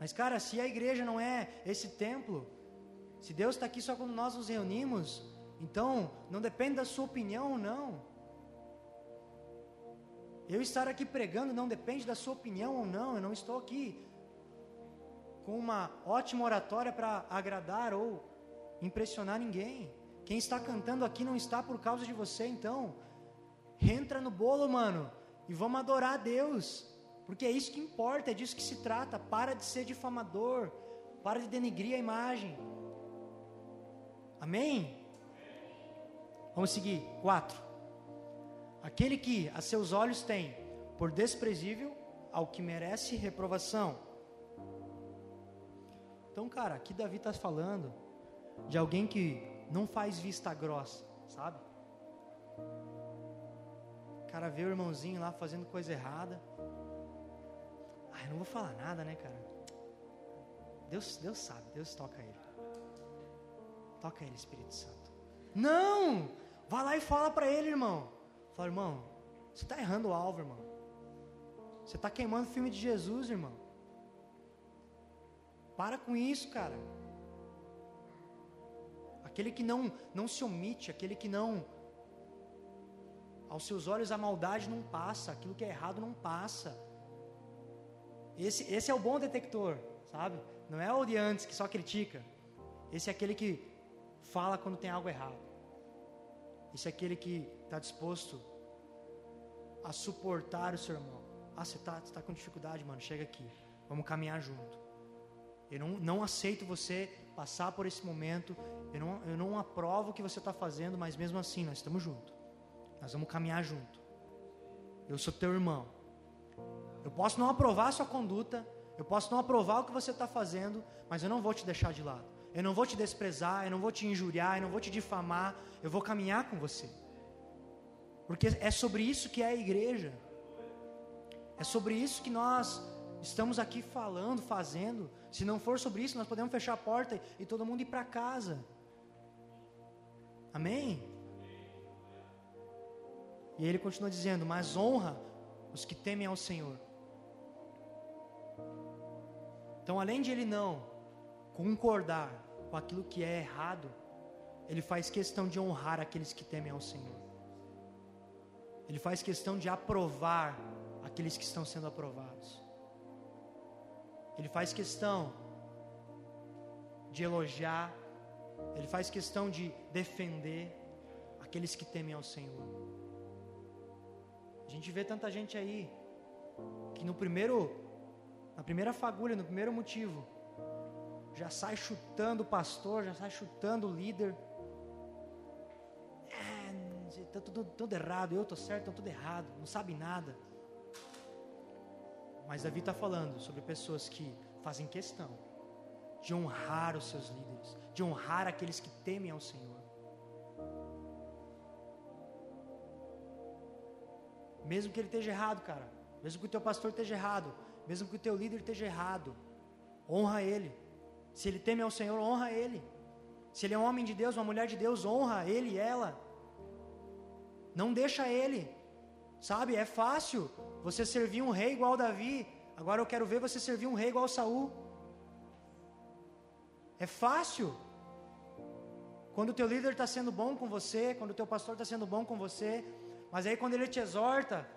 Mas, cara, se a igreja não é esse templo, se Deus está aqui só quando nós nos reunimos, então não depende da sua opinião ou não. Eu estar aqui pregando não depende da sua opinião ou não. Eu não estou aqui com uma ótima oratória para agradar ou impressionar ninguém. Quem está cantando aqui não está por causa de você, então. Entra no bolo, mano, e vamos adorar a Deus. Porque é isso que importa, é disso que se trata. Para de ser difamador, para de denegrir a imagem. Amém? Vamos seguir. Quatro. Aquele que a seus olhos tem por desprezível ao que merece reprovação então, cara, aqui Davi está falando de alguém que não faz vista grossa, sabe? O cara vê o irmãozinho lá fazendo coisa errada. Ai, não vou falar nada, né, cara? Deus, Deus sabe, Deus toca ele. Toca ele, Espírito Santo. Não! Vai lá e fala para ele, irmão. Fala, irmão, você está errando o alvo, irmão. Você está queimando o filme de Jesus, irmão. Para com isso, cara. Aquele que não não se omite, aquele que não aos seus olhos a maldade não passa, aquilo que é errado não passa. Esse, esse é o bom detector, sabe? Não é o de antes que só critica. Esse é aquele que fala quando tem algo errado. Esse é aquele que está disposto a suportar o seu irmão. Ah, você está tá com dificuldade, mano? Chega aqui. Vamos caminhar junto. Eu não, não aceito você passar por esse momento. Eu não, eu não aprovo o que você está fazendo, mas mesmo assim nós estamos juntos. Nós vamos caminhar junto. Eu sou teu irmão. Eu posso não aprovar a sua conduta, eu posso não aprovar o que você está fazendo, mas eu não vou te deixar de lado. Eu não vou te desprezar, eu não vou te injuriar, eu não vou te difamar. Eu vou caminhar com você. Porque é sobre isso que é a igreja. É sobre isso que nós estamos aqui falando, fazendo. Se não for sobre isso, nós podemos fechar a porta e todo mundo ir para casa. Amém? E ele continua dizendo: Mas honra os que temem ao Senhor. Então, além de ele não concordar com aquilo que é errado, ele faz questão de honrar aqueles que temem ao Senhor. Ele faz questão de aprovar aqueles que estão sendo aprovados. Ele faz questão de elogiar, ele faz questão de defender aqueles que temem ao Senhor. A gente vê tanta gente aí que no primeiro na primeira fagulha, no primeiro motivo, já sai chutando o pastor, já sai chutando o líder. É, tá tudo, tudo errado, eu tô certo, estão tudo errado, não sabe nada. Mas Davi está falando sobre pessoas que fazem questão de honrar os seus líderes, de honrar aqueles que temem ao Senhor. Mesmo que ele esteja errado, cara, mesmo que o teu pastor esteja errado, mesmo que o teu líder esteja errado, honra ele. Se ele teme ao Senhor, honra ele. Se ele é um homem de Deus, uma mulher de Deus, honra ele e ela. Não deixa ele. Sabe, é fácil você servir um rei igual Davi. Agora eu quero ver você servir um rei igual Saul. É fácil. Quando o teu líder está sendo bom com você, quando o teu pastor está sendo bom com você, mas aí quando ele te exorta,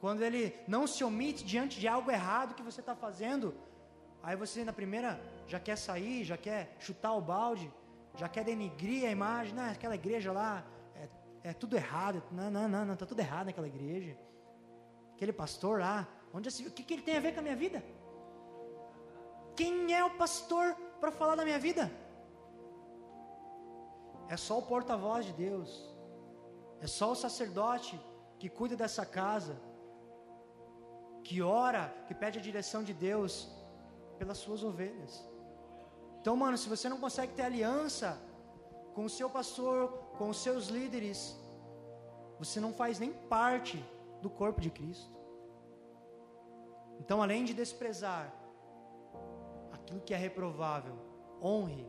quando ele não se omite diante de algo errado que você está fazendo, aí você na primeira já quer sair, já quer chutar o balde, já quer denigrir a imagem, não, aquela igreja lá é, é tudo errado, não, não, não, não, está tudo errado naquela igreja aquele pastor lá, onde o que, que ele tem a ver com a minha vida? Quem é o pastor para falar da minha vida? É só o porta-voz de Deus, é só o sacerdote que cuida dessa casa. que ora, que pede a direção de Deus pelas suas ovelhas. Então, mano, se você não consegue ter aliança com o seu pastor, com os seus líderes, você não faz nem parte do corpo de Cristo. Então, além de desprezar aquilo que é reprovável, honre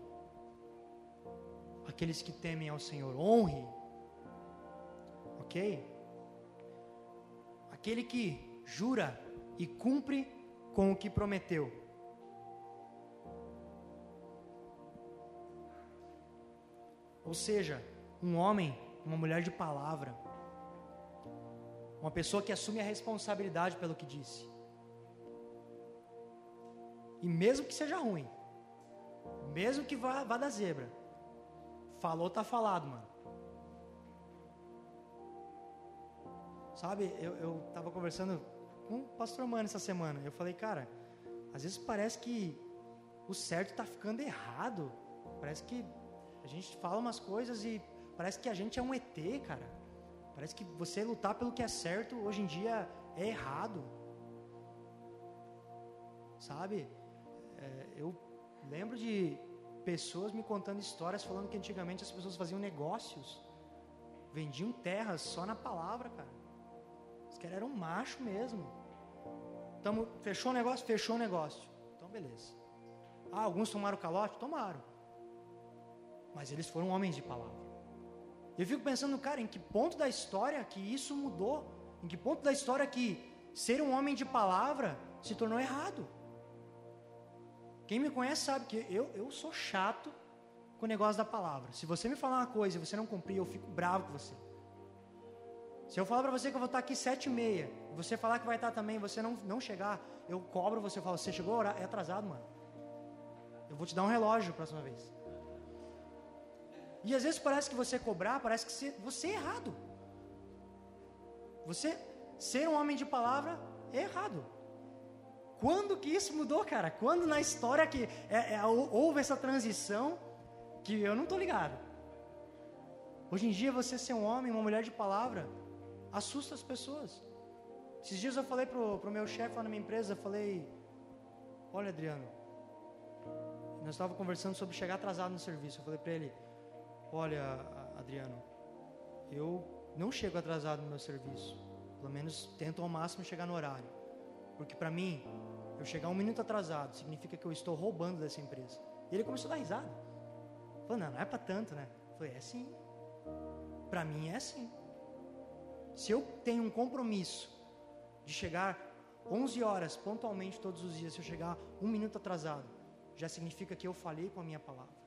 aqueles que temem ao Senhor, honre, ok? Aquele que jura e cumpre com o que prometeu. Ou seja, um homem, uma mulher de palavra, uma pessoa que assume a responsabilidade pelo que disse. E mesmo que seja ruim, mesmo que vá, vá da zebra, falou, tá falado, mano. Sabe, eu, eu tava conversando com o pastor Mano essa semana. Eu falei, cara, às vezes parece que o certo está ficando errado. Parece que a gente fala umas coisas e parece que a gente é um ET, cara. Parece que você lutar pelo que é certo hoje em dia é errado. Sabe? É, eu lembro de pessoas me contando histórias falando que antigamente as pessoas faziam negócios, vendiam terras só na palavra, cara. Os caras eram macho mesmo. Tamo, fechou o negócio? Fechou o negócio. Então, beleza. Ah, alguns tomaram calote? Tomaram. Mas eles foram homens de palavra. Eu fico pensando, cara, em que ponto da história que isso mudou? Em que ponto da história que ser um homem de palavra se tornou errado? Quem me conhece sabe que eu, eu sou chato com o negócio da palavra. Se você me falar uma coisa e você não cumprir, eu fico bravo com você. Se eu falar para você que eu vou estar aqui sete e meia, você falar que vai estar também, você não, não chegar, eu cobro você, eu falo, você chegou, é atrasado, mano. Eu vou te dar um relógio a próxima vez. E às vezes parece que você cobrar, parece que você, você é errado. Você ser um homem de palavra é errado. Quando que isso mudou, cara? Quando na história que é, é, houve essa transição que eu não estou ligado. Hoje em dia você ser um homem, uma mulher de palavra, assusta as pessoas. Esses dias eu falei pro, pro meu chefe lá na minha empresa, eu falei, olha Adriano, nós estávamos conversando sobre chegar atrasado no serviço. Eu falei para ele, olha Adriano, eu não chego atrasado no meu serviço. Pelo menos tento ao máximo chegar no horário. Porque para mim, eu chegar um minuto atrasado significa que eu estou roubando dessa empresa. E ele começou a dar risada. Falei, não, não é para tanto, né? Falei, é sim. Para mim é assim. Se eu tenho um compromisso de chegar 11 horas pontualmente todos os dias, se eu chegar um minuto atrasado, já significa que eu falei com a minha palavra.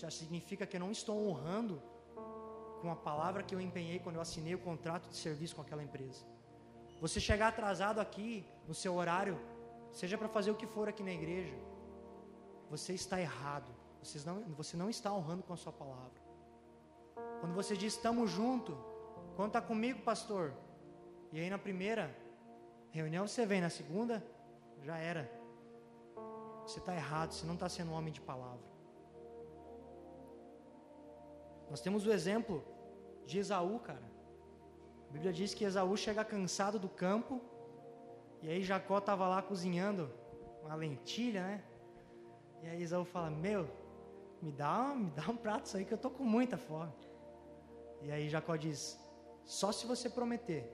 Já significa que eu não estou honrando com a palavra que eu empenhei quando eu assinei o contrato de serviço com aquela empresa. Você chegar atrasado aqui no seu horário, seja para fazer o que for aqui na igreja, você está errado. Você não, você não está honrando com a sua palavra. Quando você diz estamos juntos, Conta comigo, pastor. E aí na primeira reunião você vem, na segunda já era. Você está errado, você não está sendo um homem de palavra. Nós temos o exemplo de Esaú, cara. A Bíblia diz que Esaú chega cansado do campo, e aí Jacó estava lá cozinhando uma lentilha, né? E aí Esaú fala: Meu, me dá, me dá um prato isso aí que eu tô com muita fome. E aí Jacó diz: só se você prometer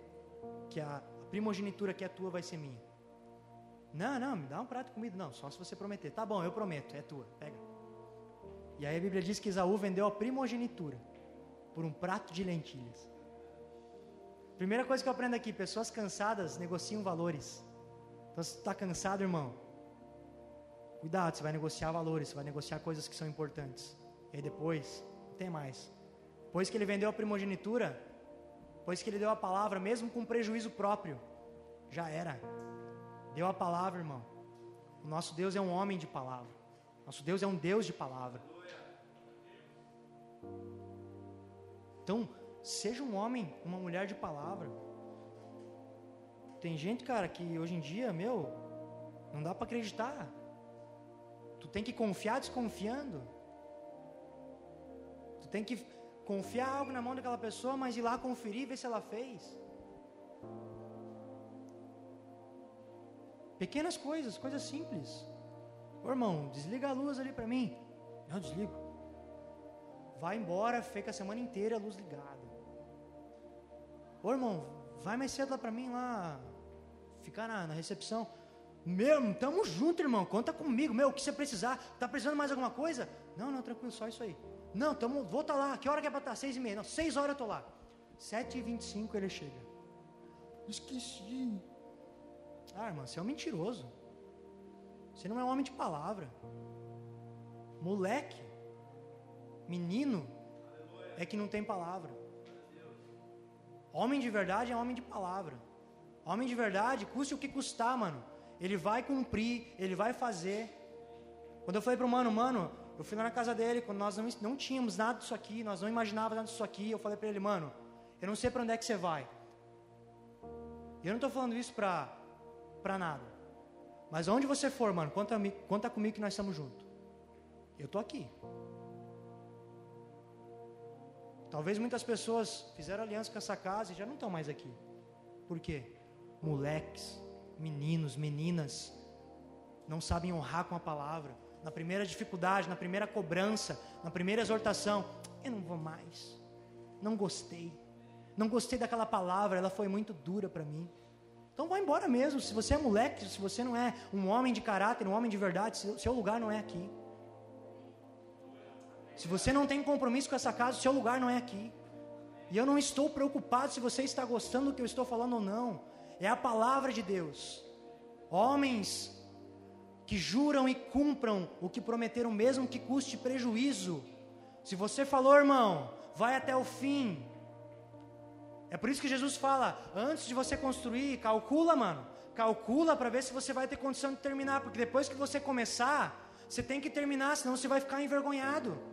que a primogenitura que é tua vai ser minha. Não, não, me dá um prato de comida. Não, só se você prometer. Tá bom, eu prometo, é tua, pega. E aí a Bíblia diz que Esaú vendeu a primogenitura por um prato de lentilhas. Primeira coisa que eu aprendo aqui: pessoas cansadas negociam valores. Então, se está cansado, irmão, cuidado, você vai negociar valores, você vai negociar coisas que são importantes. E aí depois, não tem mais. Depois que ele vendeu a primogenitura, pois que ele deu a palavra, mesmo com prejuízo próprio, já era. Deu a palavra, irmão. O nosso Deus é um homem de palavra. Nosso Deus é um Deus de palavra. Então, seja um homem, uma mulher de palavra. Tem gente, cara, que hoje em dia, meu, não dá para acreditar. Tu tem que confiar desconfiando. Tu tem que confiar algo na mão daquela pessoa, mas ir lá conferir, ver se ela fez. Pequenas coisas, coisas simples. Ô irmão, desliga a luz ali para mim. Não, desligo. Vai embora, fica a semana inteira a luz ligada. Ô irmão, vai mais cedo lá para mim lá, ficar na, na recepção. Meu, tamo junto, irmão. Conta comigo. Meu, o que você precisar? Tá precisando mais alguma coisa? Não, não, tranquilo, só isso aí. Não, tamo, vou estar tá lá. Que hora que é para estar? Tá? Seis e meia. Não, seis horas eu tô lá. Sete e vinte e cinco ele chega. Esqueci. Ah, irmão, você é um mentiroso. Você não é um homem de palavra. Moleque, menino, é que não tem palavra. Homem de verdade é homem de palavra. Homem de verdade, custe o que custar, mano. Ele vai cumprir, ele vai fazer. Quando eu falei para o mano, mano, eu fui lá na casa dele, quando nós não, não tínhamos nada disso aqui, nós não imaginávamos nada disso aqui, eu falei para ele, mano, eu não sei para onde é que você vai. E eu não estou falando isso para para nada. Mas onde você for, mano, conta, conta comigo que nós estamos juntos. Eu estou aqui. Talvez muitas pessoas fizeram aliança com essa casa e já não estão mais aqui. Por quê? Moleques, meninos, meninas, não sabem honrar com a palavra. Na primeira dificuldade, na primeira cobrança, na primeira exortação, eu não vou mais. Não gostei. Não gostei daquela palavra, ela foi muito dura para mim. Então vai embora mesmo. Se você é moleque, se você não é um homem de caráter, um homem de verdade, seu lugar não é aqui. Se você não tem compromisso com essa casa, seu lugar não é aqui. E eu não estou preocupado se você está gostando do que eu estou falando ou não. É a palavra de Deus. Homens que juram e cumpram o que prometeram, mesmo que custe prejuízo. Se você falou, irmão, vai até o fim. É por isso que Jesus fala: antes de você construir, calcula, mano. Calcula para ver se você vai ter condição de terminar, porque depois que você começar, você tem que terminar, senão você vai ficar envergonhado.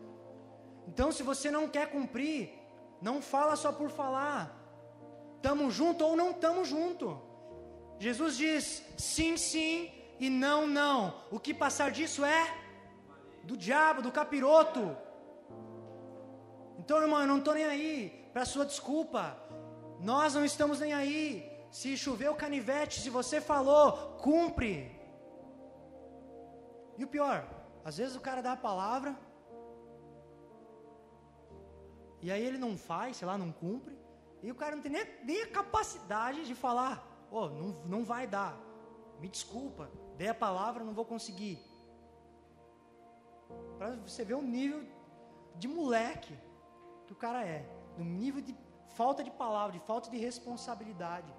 Então, se você não quer cumprir, não fala só por falar. Tamo junto ou não tamo junto. Jesus diz sim, sim e não, não. O que passar disso é do diabo, do capiroto. Então, irmão, eu não estou nem aí para sua desculpa. Nós não estamos nem aí. Se choveu canivete, se você falou, cumpre. E o pior, às vezes o cara dá a palavra, e aí ele não faz, sei lá, não cumpre, e o cara não tem nem, nem a capacidade de falar, oh, não, não vai dar, me desculpa, dei a palavra, não vou conseguir. Para você ver o nível de moleque que o cara é, do nível de falta de palavra, de falta de responsabilidade.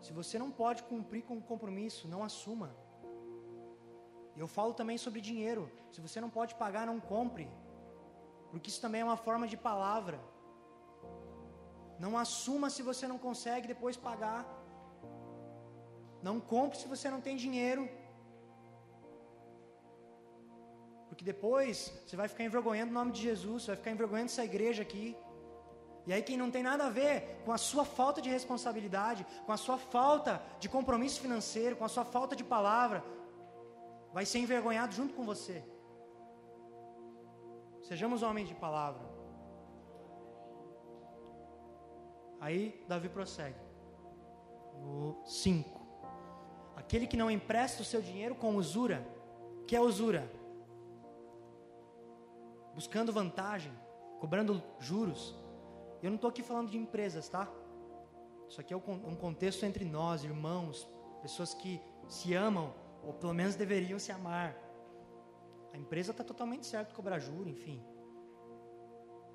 Se você não pode cumprir com o compromisso, não assuma. Eu falo também sobre dinheiro. Se você não pode pagar, não compre. Porque isso também é uma forma de palavra. Não assuma se você não consegue depois pagar. Não compre se você não tem dinheiro. Porque depois você vai ficar envergonhando o nome de Jesus, você vai ficar envergonhando essa igreja aqui. E aí, quem não tem nada a ver com a sua falta de responsabilidade, com a sua falta de compromisso financeiro, com a sua falta de palavra, vai ser envergonhado junto com você. Sejamos homens de palavra. Aí, Davi prossegue. No 5. Aquele que não empresta o seu dinheiro com usura, que é usura? Buscando vantagem, cobrando juros eu não estou aqui falando de empresas, tá? Isso aqui é um contexto entre nós, irmãos, pessoas que se amam, ou pelo menos deveriam se amar. A empresa está totalmente certo cobrar juro, enfim.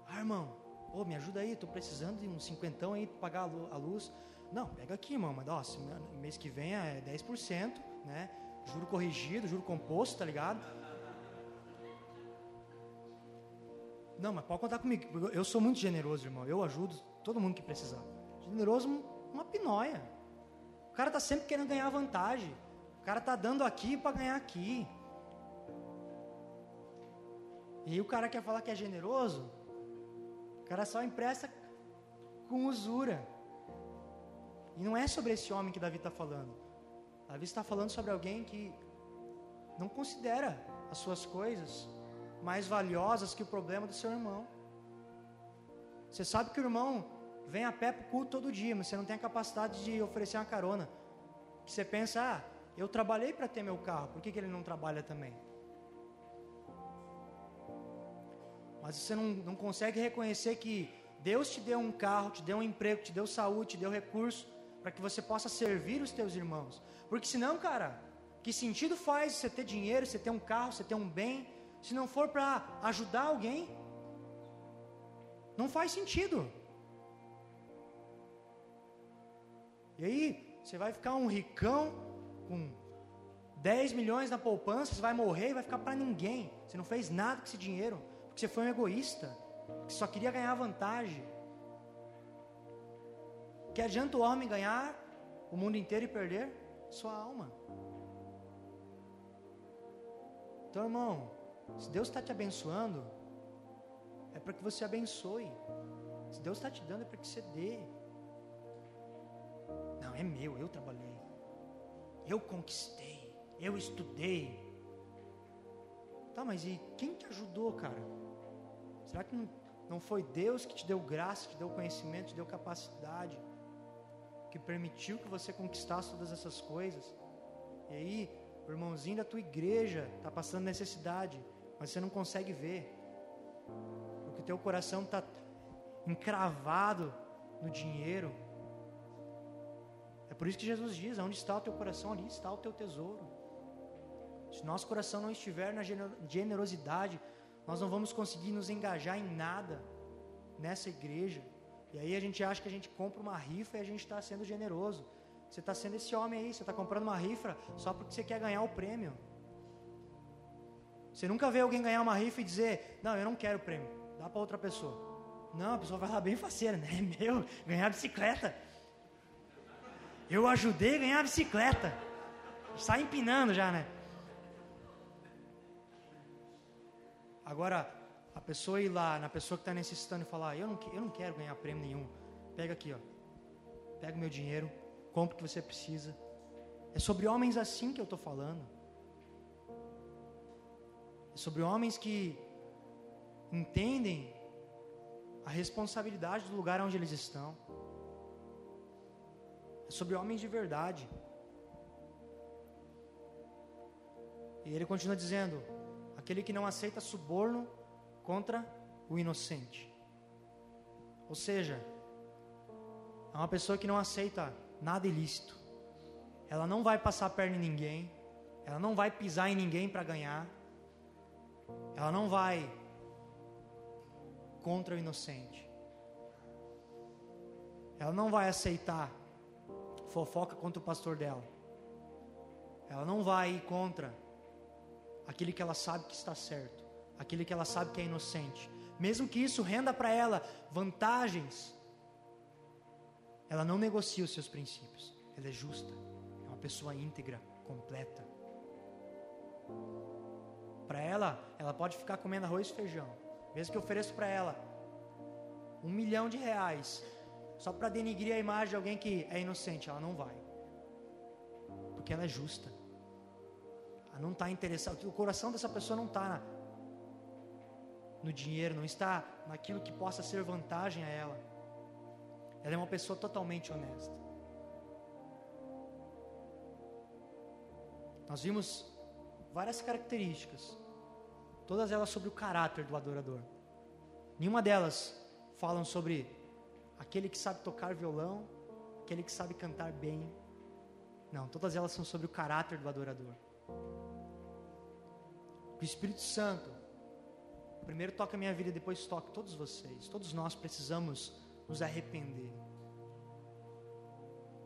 Ah, irmão, me ajuda aí, estou precisando de um cinquentão aí para pagar a luz. Não, pega aqui, irmão, mas ó, mês que vem é 10%, né? Juro corrigido, juro composto, tá ligado? Não, mas pode contar comigo. Eu sou muito generoso, irmão. Eu ajudo todo mundo que precisar. Generoso, uma pinóia. O cara tá sempre querendo ganhar vantagem. O cara tá dando aqui para ganhar aqui. E o cara quer falar que é generoso. O cara só empresta com usura. E não é sobre esse homem que Davi está falando. Davi está falando sobre alguém que não considera as suas coisas mais valiosas que o problema do seu irmão. Você sabe que o irmão vem a pé para o culto todo dia, mas você não tem a capacidade de oferecer uma carona. Você pensa, ah, eu trabalhei para ter meu carro, por que, que ele não trabalha também? Mas você não, não consegue reconhecer que Deus te deu um carro, te deu um emprego, te deu saúde, te deu recurso, para que você possa servir os teus irmãos. Porque senão, cara, que sentido faz você ter dinheiro, você ter um carro, você ter um bem, se não for para ajudar alguém? Não faz sentido. E aí, você vai ficar um ricão com 10 milhões na poupança, você vai morrer e vai ficar para ninguém. Você não fez nada com esse dinheiro, porque você foi um egoísta, que só queria ganhar vantagem. Que adianta o homem ganhar o mundo inteiro e perder sua alma? Então, irmão, se Deus está te abençoando, é para que você abençoe. Se Deus está te dando, é para que você dê. Não, é meu, eu trabalhei. Eu conquistei. Eu estudei. Tá, mas e quem te ajudou, cara? Será que não, foi Deus que te deu graça, te deu conhecimento, te deu capacidade, que permitiu que você conquistasse todas essas coisas? E aí, o irmãozinho da tua igreja está passando necessidade, mas você não consegue ver, porque teu coração está encravado no dinheiro. É por isso que Jesus diz: onde está o teu coração, ali está o teu tesouro. Se nosso coração não estiver na generosidade, nós não vamos conseguir nos engajar em nada nessa igreja. E aí a gente acha que a gente compra uma rifa e a gente está sendo generoso. Você está sendo esse homem aí, você está comprando uma rifa só porque você quer ganhar o prêmio. Você nunca vê alguém ganhar uma rifa e dizer: Não, eu não quero o prêmio, dá para outra pessoa. Não, a pessoa vai lá bem faceira, né? É meu, ganhar bicicleta. Eu ajudei a ganhar a bicicleta. Sai empinando já, né? Agora, a pessoa ir lá, na pessoa que está necessitando e falar, eu não, eu não quero ganhar prêmio nenhum. Pega aqui, ó. Pega o meu dinheiro, compra o que você precisa. É sobre homens assim que eu estou falando. É sobre homens que entendem a responsabilidade do lugar onde eles estão. É sobre homens de verdade. E ele continua dizendo: aquele que não aceita suborno contra o inocente. Ou seja, é uma pessoa que não aceita nada ilícito. Ela não vai passar a perna em ninguém. Ela não vai pisar em ninguém para ganhar. Ela não vai contra o inocente. Ela não vai aceitar fofoca contra o pastor dela. Ela não vai ir contra aquele que ela sabe que está certo, aquele que ela sabe que é inocente, mesmo que isso renda para ela vantagens, ela não negocia os seus princípios, ela é justa, é uma pessoa íntegra, completa. Para ela, ela pode ficar comendo arroz e feijão, mesmo que eu ofereça para ela um milhão de reais, só para denigrir a imagem de alguém que é inocente, ela não vai, porque ela é justa não está interessado, o coração dessa pessoa não está no dinheiro, não está naquilo que possa ser vantagem a ela. Ela é uma pessoa totalmente honesta. Nós vimos várias características, todas elas sobre o caráter do adorador. Nenhuma delas falam sobre aquele que sabe tocar violão, aquele que sabe cantar bem. Não, todas elas são sobre o caráter do adorador. O Espírito Santo primeiro toca a minha vida, depois toque todos vocês. Todos nós precisamos nos arrepender.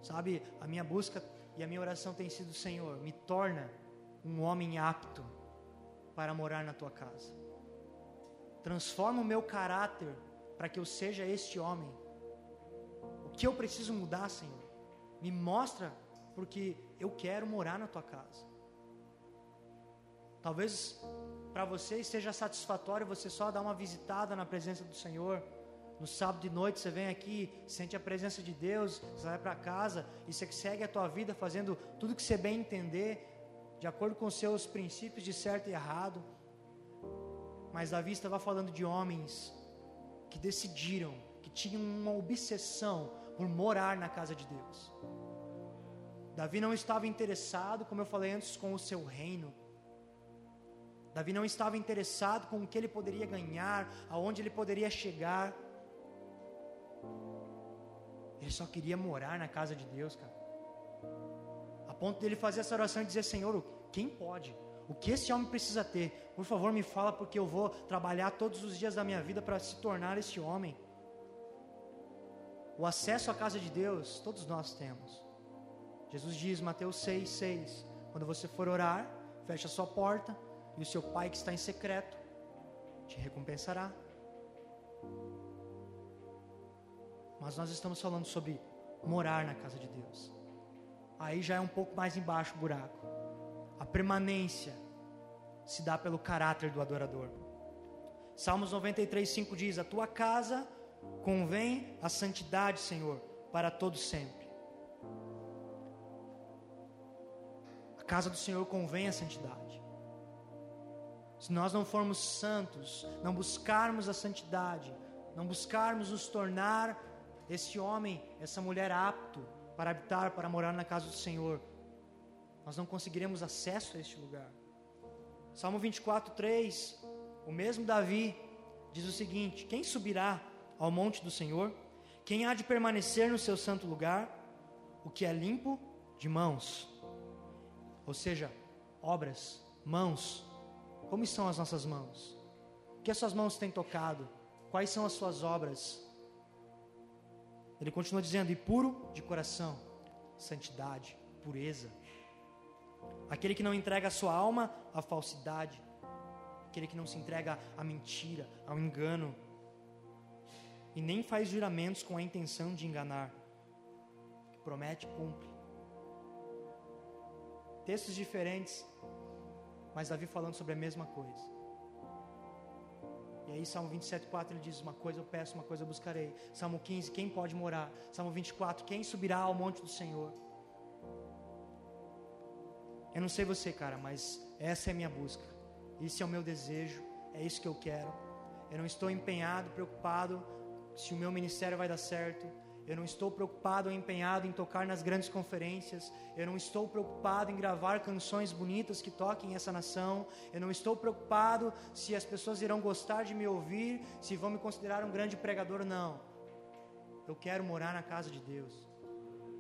Sabe, a minha busca e a minha oração tem sido: Senhor, me torna um homem apto para morar na tua casa. Transforma o meu caráter para que eu seja este homem. O que eu preciso mudar, Senhor? Me mostra, porque eu quero morar na tua casa. Talvez para você seja satisfatório você só dar uma visitada na presença do Senhor. No sábado de noite você vem aqui, sente a presença de Deus, você vai para casa e você segue a tua vida fazendo tudo que você bem entender, de acordo com os seus princípios de certo e errado. Mas Davi estava falando de homens que decidiram, que tinham uma obsessão por morar na casa de Deus. Davi não estava interessado, como eu falei antes, com o seu reino. Davi não estava interessado com o que ele poderia ganhar, aonde ele poderia chegar. Ele só queria morar na casa de Deus, cara. A ponto dele fazer essa oração e dizer: Senhor, quem pode? O que esse homem precisa ter? Por favor, me fala, porque eu vou trabalhar todos os dias da minha vida para se tornar esse homem. O acesso à casa de Deus, todos nós temos. Jesus diz, Mateus 6, 6: Quando você for orar, feche a sua porta, e o seu pai que está em secreto te recompensará. Mas nós estamos falando sobre morar na casa de Deus. Aí já é um pouco mais embaixo o buraco. A permanência se dá pelo caráter do adorador. Salmos 93, 5 diz: A tua casa convém a santidade, Senhor, para todo sempre. A casa do Senhor convém a santidade. Se nós não formos santos, não buscarmos a santidade, não buscarmos nos tornar esse homem, essa mulher apto para habitar, para morar na casa do Senhor, nós não conseguiremos acesso a este lugar. Salmo 24, 3, o mesmo Davi diz o seguinte: Quem subirá ao monte do Senhor? Quem há de permanecer no seu santo lugar? O que é limpo de mãos, ou seja, obras, mãos. Como estão as nossas mãos? O que as suas mãos têm tocado? Quais são as suas obras? Ele continua dizendo: e puro de coração, santidade, pureza. Aquele que não entrega a sua alma à falsidade, aquele que não se entrega à mentira, ao engano, e nem faz juramentos com a intenção de enganar, promete, cumpre. Textos diferentes, mas Davi falando sobre a mesma coisa. E aí, Salmo 27, 4, ele diz: Uma coisa eu peço, uma coisa eu buscarei. Salmo 15, quem pode morar? Salmo 24, quem subirá ao monte do Senhor? Eu não sei você, cara, mas essa é a minha busca. Esse é o meu desejo, é isso que eu quero. Eu não estou empenhado, preocupado se o meu ministério vai dar certo. Eu não estou preocupado ou empenhado em tocar nas grandes conferências. Eu não estou preocupado em gravar canções bonitas que toquem essa nação. Eu não estou preocupado se as pessoas irão gostar de me ouvir, se vão me considerar um grande pregador. Não. Eu quero morar na casa de Deus.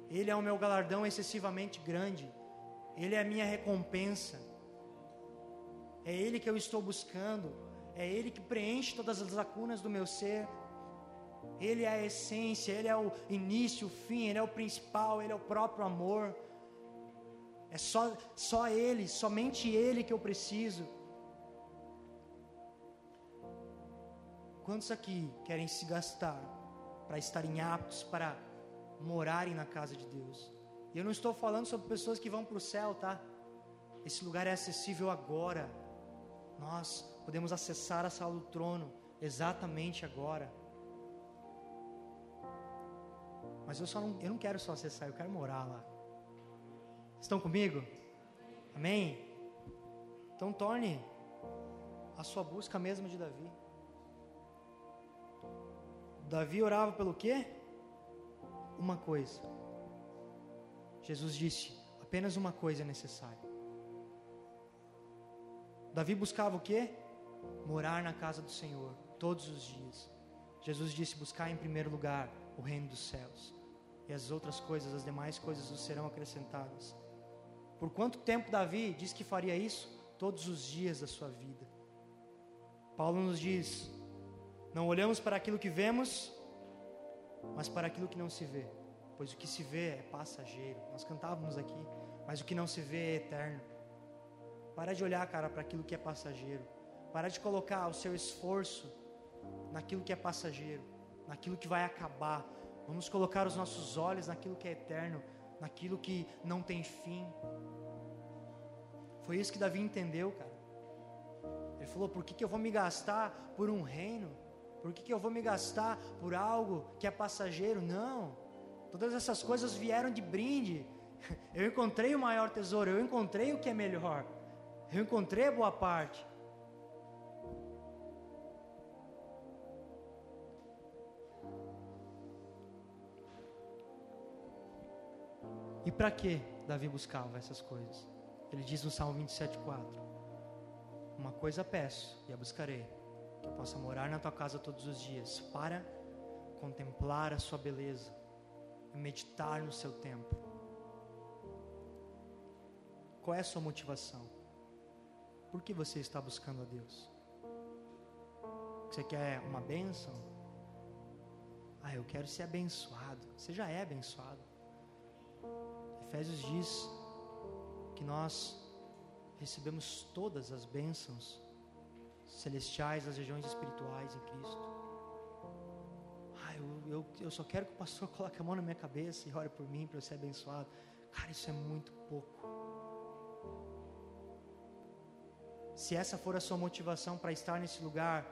Ele é o meu galardão excessivamente grande. Ele é a minha recompensa. É Ele que eu estou buscando. É Ele que preenche todas as lacunas do meu ser. Ele é a essência, Ele é o início, o fim, Ele é o principal, Ele é o próprio amor. É só, só Ele, somente Ele que eu preciso. Quantos aqui querem se gastar para estarem aptos para morarem na casa de Deus? E eu não estou falando sobre pessoas que vão para o céu, tá? Esse lugar é acessível agora. Nós podemos acessar a sala do trono exatamente agora. Mas eu só não, eu não quero só acessar, eu quero morar lá. Estão comigo? Amém? Então torne a sua busca mesmo de Davi. Davi orava pelo quê? Uma coisa. Jesus disse: apenas uma coisa é necessária. Davi buscava o quê? Morar na casa do Senhor todos os dias. Jesus disse: buscar em primeiro lugar o reino dos céus e as outras coisas, as demais coisas nos serão acrescentadas. Por quanto tempo Davi diz que faria isso? Todos os dias da sua vida. Paulo nos diz: não olhamos para aquilo que vemos, mas para aquilo que não se vê, pois o que se vê é passageiro. Nós cantávamos aqui, mas o que não se vê é eterno. Para de olhar, cara, para aquilo que é passageiro. Para de colocar o seu esforço naquilo que é passageiro, naquilo que vai acabar, Vamos colocar os nossos olhos naquilo que é eterno, naquilo que não tem fim. Foi isso que Davi entendeu, cara. Ele falou: por que, que eu vou me gastar por um reino? Por que, que eu vou me gastar por algo que é passageiro? Não. Todas essas coisas vieram de brinde. Eu encontrei o maior tesouro, eu encontrei o que é melhor. Eu encontrei a boa parte. E para que Davi buscava essas coisas. Ele diz no Salmo 27,4: Uma coisa peço e a buscarei, que eu possa morar na tua casa todos os dias, para contemplar a sua beleza e meditar no seu templo. Qual é a sua motivação? Por que você está buscando a Deus? Você quer uma bênção? Ah, eu quero ser abençoado. Você já é abençoado. Efésios diz que nós recebemos todas as bênçãos celestiais das regiões espirituais em Cristo. Ah, eu, eu, eu só quero que o pastor coloque a mão na minha cabeça e ore por mim para eu ser abençoado. Cara, isso é muito pouco. Se essa for a sua motivação para estar nesse lugar,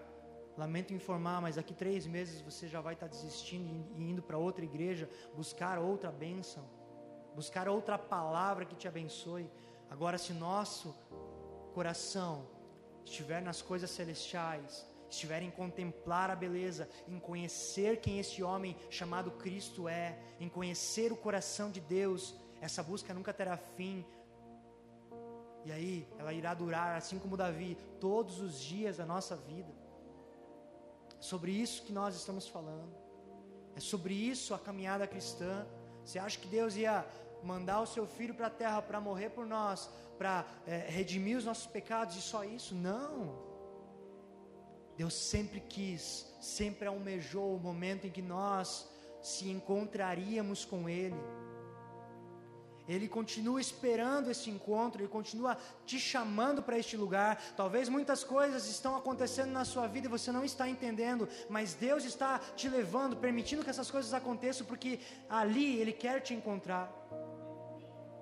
lamento informar, mas daqui três meses você já vai estar desistindo e indo para outra igreja, buscar outra bênção, buscar outra palavra que te abençoe. Agora, se nosso coração estiver nas coisas celestiais, estiver em contemplar a beleza, em conhecer quem esse homem chamado Cristo é, em conhecer o coração de Deus, essa busca nunca terá fim. E aí, ela irá durar, assim como Davi, todos os dias da nossa vida. Sobre isso que nós estamos falando. É sobre isso a caminhada cristã. Você acha que Deus ia mandar o seu filho para a terra para morrer por nós, para é, redimir os nossos pecados e só isso? Não. Deus sempre quis, sempre almejou o momento em que nós se encontraríamos com Ele. Ele continua esperando esse encontro, Ele continua te chamando para este lugar. Talvez muitas coisas estão acontecendo na sua vida e você não está entendendo, mas Deus está te levando, permitindo que essas coisas aconteçam, porque ali Ele quer te encontrar.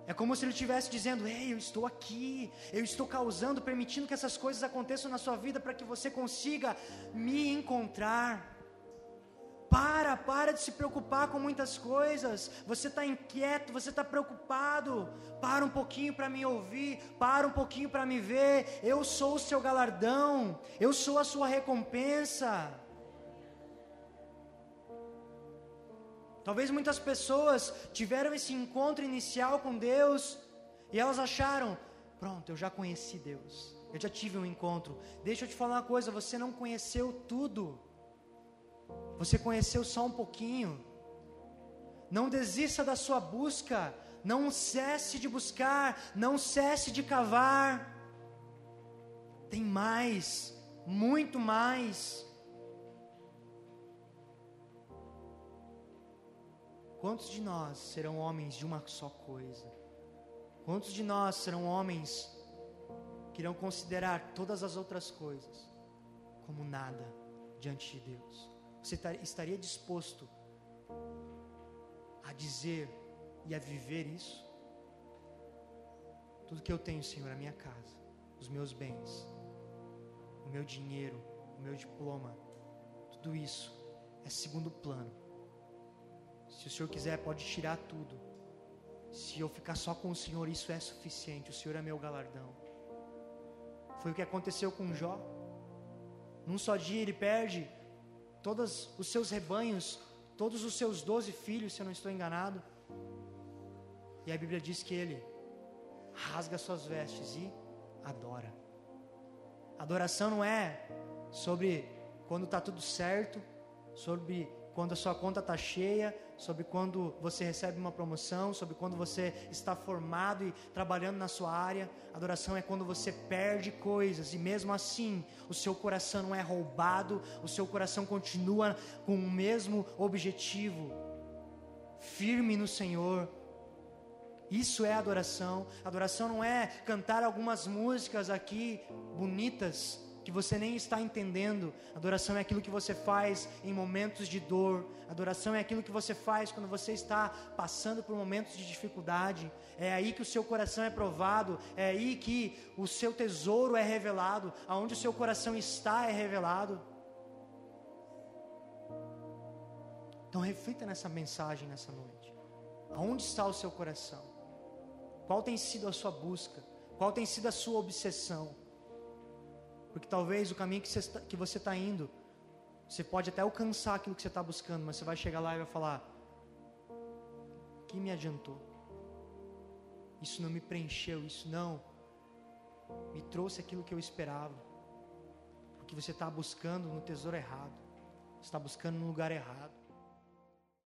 É como se ele estivesse dizendo: Ei, eu estou aqui, eu estou causando, permitindo que essas coisas aconteçam na sua vida para que você consiga me encontrar. Para, para de se preocupar com muitas coisas. Você está inquieto, você está preocupado. Para um pouquinho para me ouvir, para um pouquinho para me ver. Eu sou o seu galardão, eu sou a sua recompensa. Talvez muitas pessoas tiveram esse encontro inicial com Deus e elas acharam: pronto, eu já conheci Deus, eu já tive um encontro. Deixa eu te falar uma coisa: você não conheceu tudo, você conheceu só um pouquinho. Não desista da sua busca, não cesse de buscar, não cesse de cavar. Tem mais, muito mais. Quantos de nós serão homens de uma só coisa? Quantos de nós serão homens que irão considerar todas as outras coisas como nada diante de Deus? Você estaria disposto a dizer e a viver isso? Tudo que eu tenho, Senhor, a minha casa, os meus bens, o meu dinheiro, o meu diploma, tudo isso é segundo plano se o Senhor quiser, pode tirar tudo. Se eu ficar só com o Senhor, isso é suficiente. O Senhor é meu galardão. Foi o que aconteceu com Jó. Num só dia ele perde todos os seus rebanhos, todos os seus doze filhos, se eu não estou enganado. E a Bíblia diz que ele rasga suas vestes e adora. Adoração não é sobre quando está tudo certo, sobre quando a sua conta está cheia, sobre quando você recebe uma promoção, sobre quando você está formado e trabalhando na sua área. Adoração é quando você perde coisas e mesmo assim o seu coração não é roubado, o seu coração continua com o mesmo objetivo, firme no Senhor. Isso é adoração. Adoração não é cantar algumas músicas aqui bonitas que você nem está entendendo. Adoração é aquilo que você faz em momentos de dor. Adoração é aquilo que você faz quando você está passando por momentos de dificuldade. É aí que o seu coração é provado. É aí que o seu tesouro é revelado. Aonde o seu coração está é revelado. Então reflita nessa mensagem nessa noite. Aonde está o seu coração? Qual tem sido a sua busca? Qual tem sido a sua obsessão? Porque talvez o caminho que você está tá indo, você pode até alcançar aquilo que você está buscando, mas você vai chegar lá e vai falar: que me adiantou? isso não me preencheu, isso não me trouxe aquilo que eu esperava. Porque você está buscando no tesouro errado, está buscando no lugar errado.